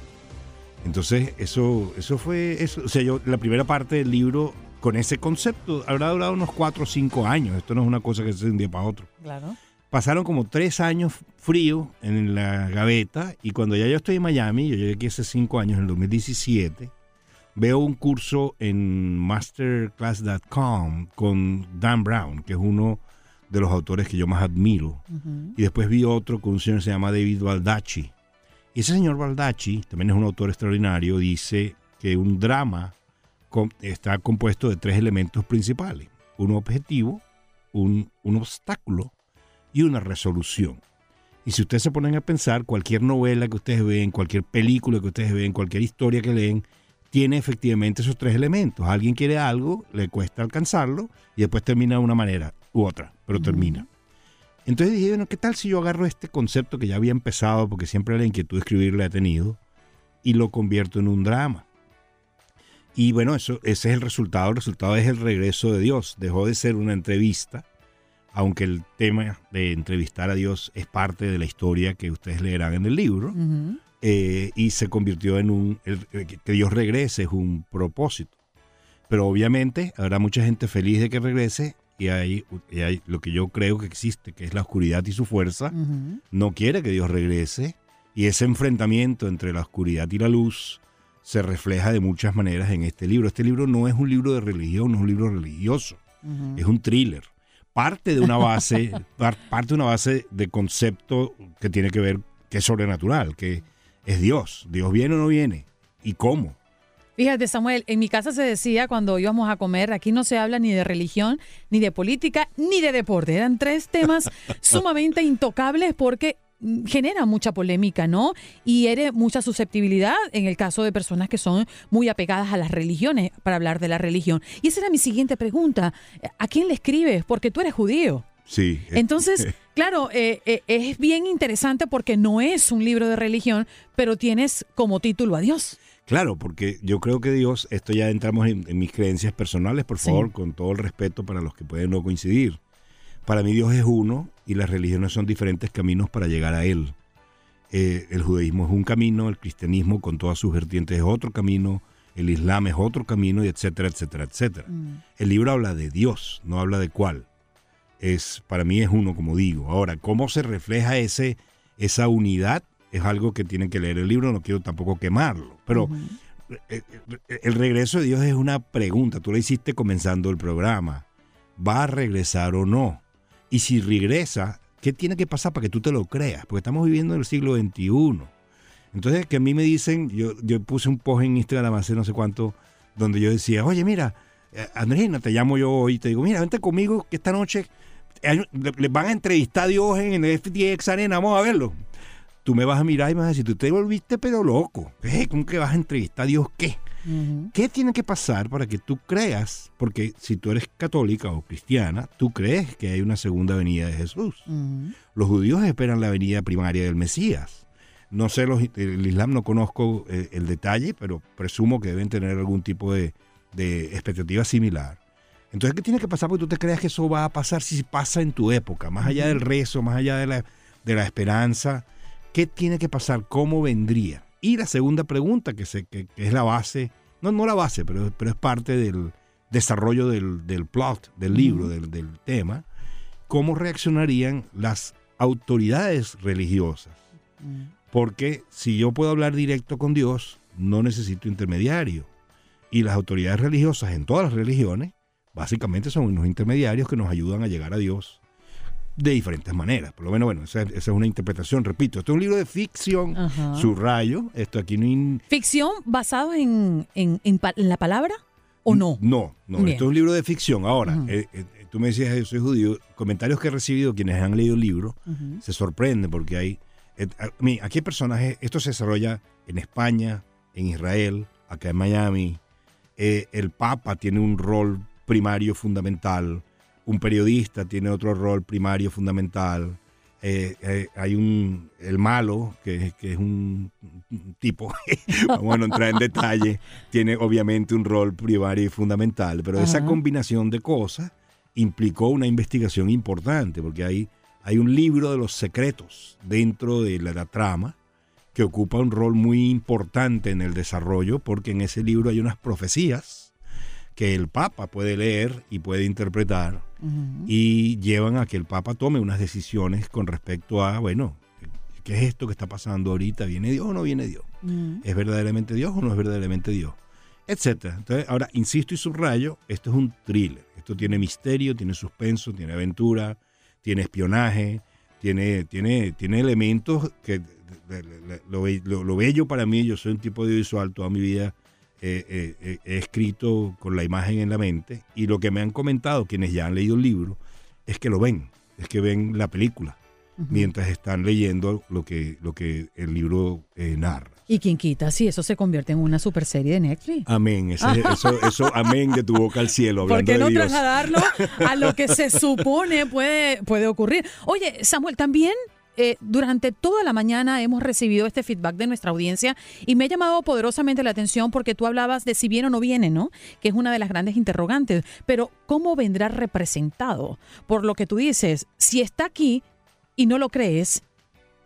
Entonces, eso, eso fue eso. O sea, yo, la primera parte del libro, con ese concepto, habrá durado unos cuatro o cinco años. Esto no es una cosa que se de un día para otro. Claro. Pasaron como tres años frío en la gaveta y cuando ya yo estoy en Miami, yo llegué aquí hace cinco años, en el 2017, veo un curso en masterclass.com con Dan Brown, que es uno de los autores que yo más admiro. Y después vi otro con un señor que se llama David Baldacci. Y ese señor Baldacci, también es un autor extraordinario, dice que un drama está compuesto de tres elementos principales. Un objetivo, un, un obstáculo y una resolución. Y si ustedes se ponen a pensar, cualquier novela que ustedes ven, cualquier película que ustedes ven, cualquier historia que leen, tiene efectivamente esos tres elementos. Alguien quiere algo, le cuesta alcanzarlo y después termina de una manera u otra, pero termina. Entonces dije, bueno, ¿qué tal si yo agarro este concepto que ya había empezado, porque siempre la inquietud de escribir la he tenido, y lo convierto en un drama? Y bueno, eso, ese es el resultado. El resultado es el regreso de Dios. Dejó de ser una entrevista, aunque el tema de entrevistar a Dios es parte de la historia que ustedes leerán en el libro. Eh, y se convirtió en un, que Dios regrese es un propósito. Pero obviamente habrá mucha gente feliz de que regrese y hay, hay lo que yo creo que existe, que es la oscuridad y su fuerza, no quiere que Dios regrese y ese enfrentamiento entre la oscuridad y la luz se refleja de muchas maneras en este libro. Este libro no es un libro de religión, no es un libro religioso, es un thriller. Parte de una base, parte de una base de concepto que tiene que ver que es sobrenatural, que es Dios. Dios viene o no viene. ¿Y cómo? Fíjate, Samuel, en mi casa se decía cuando íbamos a comer, aquí no se habla ni de religión, ni de política, ni de deporte. Eran tres temas sumamente intocables porque genera mucha polémica, ¿no? Y eres mucha susceptibilidad en el caso de personas que son muy apegadas a las religiones para hablar de la religión. Y esa era mi siguiente pregunta. ¿A quién le escribes? Porque tú eres judío. Sí. Entonces, claro, eh, eh, es bien interesante porque no es un libro de religión, pero tienes como título a Dios. Claro, porque yo creo que Dios, esto ya entramos en, mis creencias personales, por favor, con todo el respeto para los que pueden no coincidir. Para mí Dios es uno y las religiones son diferentes caminos para llegar a Él. Eh, el judaísmo es un camino, el cristianismo con todas sus vertientes es otro camino, el islam es otro camino, y etcétera, etcétera, etcétera. Mm. El libro habla de Dios, no habla de cuál es, para mí es uno, como digo. Ahora, ¿cómo se refleja ese, esa unidad? Es algo que tienen que leer el libro, no quiero tampoco quemarlo. Pero eh, eh, el regreso de Dios es una pregunta, tú la hiciste comenzando el programa. ¿Va a regresar o no? Y si regresa, ¿qué tiene que pasar para que tú te lo creas? Porque estamos viviendo en el siglo XXI. Entonces, que a mí me dicen, yo, yo puse un post en Instagram hace no sé cuánto, donde yo decía, oye, mira, eh, Andrina, te llamo yo hoy y te digo, mira, vente conmigo que esta noche les van a entrevistar a Dios en el FTX Arena, vamos a verlo. tú me vas a mirar y me vas a decir, tú te volviste pero loco. ¿Eh? ¿Cómo que vas a entrevistar a Dios qué? ¿Qué tiene que pasar para que tú creas? Porque si tú eres católica o cristiana, tú crees que hay una segunda venida de Jesús. Los judíos esperan la venida primaria del Mesías. No sé, los, el Islam no conozco eh, el detalle, pero presumo que deben tener algún tipo de, de expectativa similar. Entonces, ¿qué tiene que pasar porque tú te creas que eso va a pasar si pasa en tu época? Más allá del rezo, más allá de la, de la esperanza, ¿qué tiene que pasar? ¿Cómo vendría? Y la segunda pregunta, que, se, que, que es la base, no, no la base, pero, pero es parte del desarrollo del, del plot, del libro, del, del tema, ¿cómo reaccionarían las autoridades religiosas? Porque si yo puedo hablar directo con Dios, no necesito intermediario. Y las autoridades religiosas en todas las religiones, básicamente son unos intermediarios que nos ayudan a llegar a Dios de diferentes maneras. Por lo menos, bueno, esa, esa es una interpretación, repito. Esto es un libro de ficción, Ajá. subrayo. Esto aquí no... in- ¿Ficción basado en, en, en la palabra o no? No, no, Bien. esto es un libro de ficción. Ahora, eh, eh, tú me decías, yo soy judío. Comentarios que he recibido quienes han leído el libro se sorprenden porque hay. eh, aquí hay personajes. Esto se desarrolla en España, en Israel, acá en Miami. Eh, el Papa tiene un rol primario fundamental. Un periodista tiene otro rol primario fundamental. Eh, eh, hay un el malo que, es- que es un, un tipo vamos a no entrar en detalle tiene obviamente un rol primario y fundamental pero esa combinación de cosas implicó una investigación importante porque hay hay un libro de los secretos dentro de la, la trama que ocupa un rol muy importante en el desarrollo porque en ese libro hay unas profecías que el Papa puede leer y puede interpretar y llevan a que el Papa tome unas decisiones con respecto a, bueno, ¿qué es esto que está pasando ahorita? ¿Viene Dios o no viene Dios? ¿Es verdaderamente Dios o no es verdaderamente Dios? Etcétera. Entonces, ahora, insisto y subrayo, esto es un thriller. Esto tiene misterio, tiene suspenso, tiene aventura, tiene espionaje, tiene, tiene, tiene elementos que lo, lo- lo bello para mí, yo soy un tipo de visual, toda mi vida eh, eh, eh, he escrito con la imagen en la mente y lo que me han comentado quienes ya han leído el libro es que lo ven, es que ven la película mientras están leyendo lo que, lo que el libro eh, narra. ¿Y quién quita si eso se convierte en una super serie de Netflix? Amén, ese- eso, eso, amén de tu boca al cielo, ¿Por hablando qué no de Dios. trasladarlo a lo que se supone puede, puede ocurrir? Oye, Samuel, también eh, durante toda la mañana hemos recibido este feedback de nuestra audiencia y me ha llamado poderosamente la atención porque tú hablabas de si viene o no viene, ¿no? Que es una de las grandes interrogantes. Pero, ¿cómo vendrá representado? Por lo que tú dices, si está aquí y no lo crees,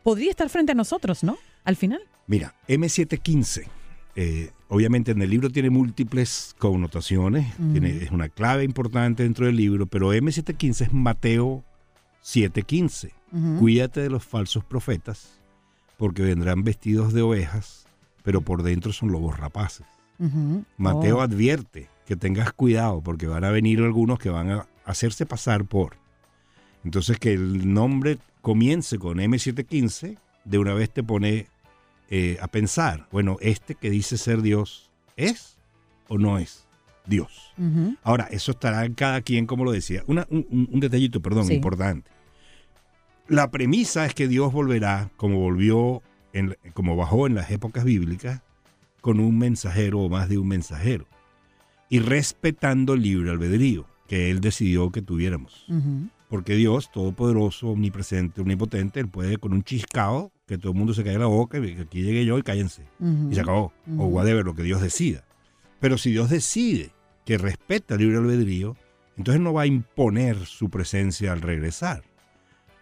podría estar frente a nosotros, ¿no? Al final. Mira, M715, eh, obviamente en el libro tiene múltiples connotaciones, Ujú. tiene, es una clave importante dentro del libro, pero M715 es Mateo 715. Cuídate de los falsos profetas, porque vendrán vestidos de ovejas, pero por dentro son lobos rapaces. Mateo Oh. advierte que tengas cuidado porque van a venir algunos que van a hacerse pasar por. Entonces que el nombre comience con M715, de una vez te pone eh, a pensar, bueno, este que dice ser Dios, ¿es o no es Dios? Ahora, eso estará en cada quien, como lo decía. Una- un, un- un detallito, perdón, Sí. importante. La premisa es que Dios volverá, como volvió, en, como bajó en las épocas bíblicas, con un mensajero o más de un mensajero. Y respetando el libre albedrío que Él decidió que tuviéramos. Porque Dios, todopoderoso, omnipresente, omnipotente, Él puede con un chiscao que todo el mundo se cae la boca y que aquí llegué yo y cállense. Y se acabó. O Ujú. whatever, lo que Dios decida. Pero si Dios decide que respeta el libre albedrío, entonces no va a imponer su presencia al regresar.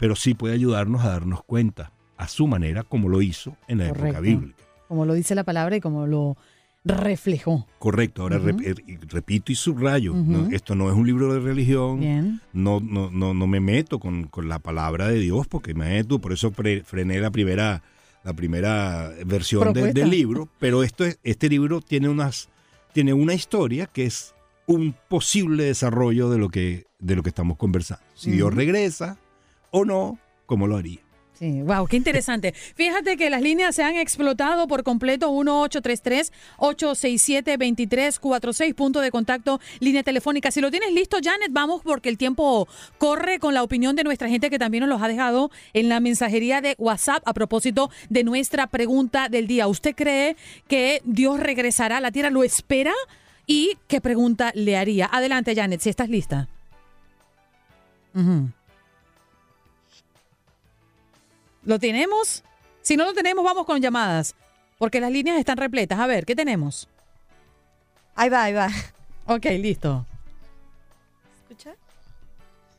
Pero sí puede ayudarnos a darnos cuenta a su manera, como lo hizo en la época Correcto. bíblica. Como lo dice la palabra y como lo reflejó. Correcto, ahora y repito y subrayo. ¿no? esto no es un libro de religión, Bien. no, no, no, no me meto con, con la palabra de Dios, porque me tú, por eso pre- frené la primera, la primera versión de- del libro, pero esto es- este libro tiene, unas, tiene una historia que es un posible desarrollo de lo que, de lo que estamos conversando. Si Dios regresa o no, ¿cómo lo haría? Sí, wow, qué interesante. Fíjate que las líneas se han explotado por completo. 1-833-867-2346, punto de contacto, línea telefónica. Si lo tienes listo, Janet, vamos porque el tiempo corre con la opinión de nuestra gente que también nos los ha dejado en la mensajería de WhatsApp a propósito de nuestra pregunta del día. ¿Usted cree que Dios regresará a la tierra? ¿Lo espera? ¿Y qué pregunta le haría? Adelante, Janet, si estás lista. ¿Lo tenemos? Si no lo tenemos, vamos con llamadas. Porque las líneas están repletas. A ver, ¿qué tenemos? Ahí va, ahí va. Ok, listo. ¿Escucha?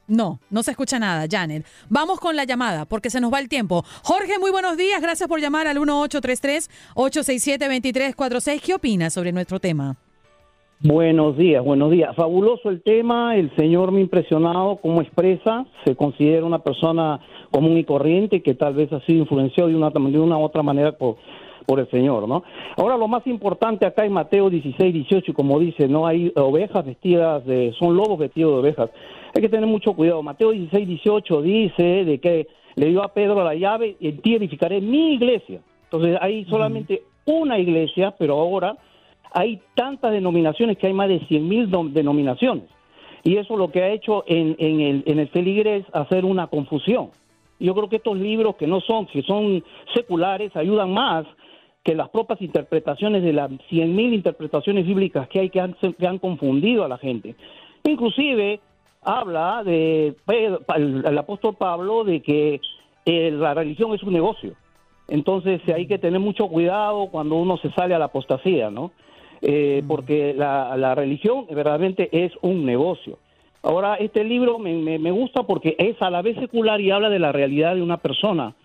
No, no se escucha nada, Janet. Vamos con la llamada, porque se nos va el tiempo. Jorge, muy buenos días. Gracias por llamar al 1833-867-2346. ¿Qué opinas sobre nuestro tema? Buenos días, buenos días. Fabuloso el tema. El señor me ha impresionado cómo expresa. Se considera una persona común y corriente que tal vez ha sido influenciado de una, de una u otra manera por, por el Señor, ¿no? Ahora lo más importante acá en Mateo 16, 18, y como dice, no hay ovejas vestidas de, son lobos vestidos de ovejas. Hay que tener mucho cuidado. Mateo 16, 18 dice de que le dio a Pedro la llave y en ti edificaré mi iglesia. Entonces hay solamente una iglesia, pero ahora hay tantas denominaciones que hay más de 100 mil denominaciones. Y eso lo que ha hecho en, en el, en el feligres hacer una confusión. Yo creo que estos libros que no son, que son seculares, ayudan más que las propias interpretaciones de las 100 mil interpretaciones bíblicas que hay que han, que han confundido a la gente. Inclusive habla de el apóstol Pablo de que eh, la religión es un negocio. Entonces hay que tener mucho cuidado cuando uno se sale a la apostasía, ¿no? Eh, Porque la, la religión verdaderamente es un negocio. Ahora, este libro me, me- me gusta porque es a la vez secular y habla de la realidad de una persona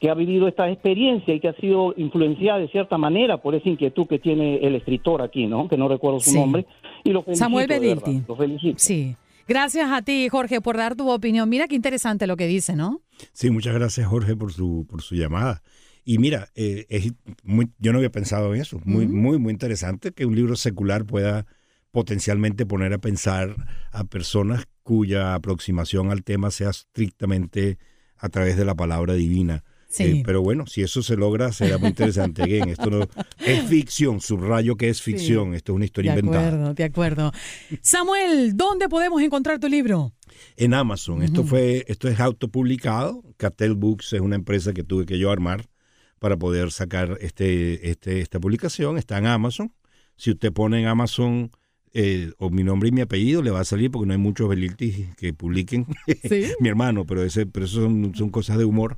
que ha vivido esta experiencia y que ha sido influenciada de cierta manera por esa inquietud que tiene el escritor aquí, ¿no? Que no recuerdo su Sí. nombre. Y lo felicito, Samuel Bedilti. lo felicito. Sí. Gracias a ti, Jorge, por dar tu opinión. Mira qué interesante lo que dice, ¿no? Sí, muchas gracias Jorge por su, por su llamada. Y mira, eh, es muy, yo no había pensado en eso. Muy, muy, muy interesante que un libro secular pueda potencialmente poner a pensar a personas cuya aproximación al tema sea estrictamente a través de la palabra divina. Sí. Eh, pero bueno, si eso se logra, será muy interesante. Again, esto no es ficción, subrayo que es ficción. Esto es una historia de inventada. acuerdo, de acuerdo. Samuel, ¿dónde podemos encontrar tu libro? en Amazon. Esto fue, esto es autopublicado. Cattell Books es una empresa que tuve que yo armar para poder sacar este, este, esta publicación. Está en Amazon. Si usted pone en Amazon eh, o mi nombre y mi apellido, le va a salir porque no hay muchos Beliltis que publiquen. Sí. mi hermano, pero ese, pero eso son, son cosas de humor.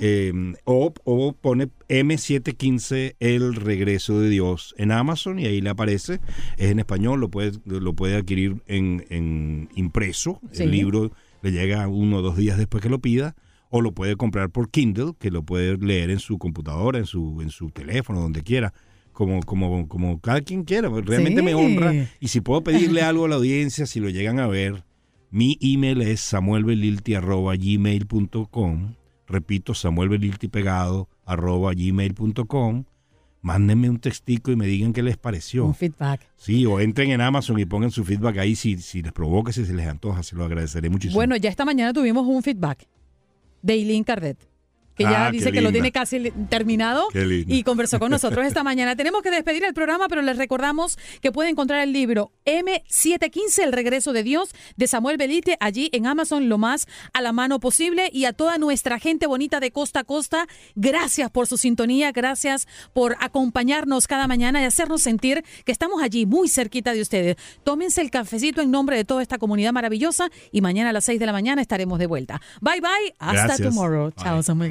Eh, o, o pone M715 El regreso de Dios en Amazon y ahí le aparece. Es en español, lo puede, lo puede adquirir en, en impreso. Sí. El libro le llega uno o dos días después que lo pida. O lo puede comprar por Kindle, que lo puede leer en su computadora, en su, en su teléfono, donde quiera. Como, como, como cada quien quiera. Realmente Sí. me honra. Y si puedo pedirle algo a la audiencia, si lo llegan a ver, mi email es samuelbelilti.gmail.com. Repito, samuelbelilti pegado arroba gmail.com. Mándenme un textico y me digan qué les pareció. Un feedback. Sí, o entren en Amazon y pongan su feedback ahí si, si les provoca, si se les antoja, se lo agradeceré muchísimo. Bueno, ya esta mañana tuvimos un feedback de Eileen Cardet. Que ya Ah, dice que lo tiene casi terminado y conversó con nosotros esta mañana. Tenemos que despedir el programa, pero les recordamos que pueden encontrar el libro M715, El regreso de Dios, de Samuel Belite, allí en Amazon, lo más a la mano posible. Y a toda nuestra gente bonita de costa a costa, gracias por su sintonía, gracias por acompañarnos cada mañana y hacernos sentir que estamos allí, muy cerquita de ustedes. Tómense el cafecito en nombre de toda esta comunidad maravillosa y mañana a las 6 de la mañana estaremos de vuelta. Bye bye, hasta Gracias. tomorrow. Chao, Samuel,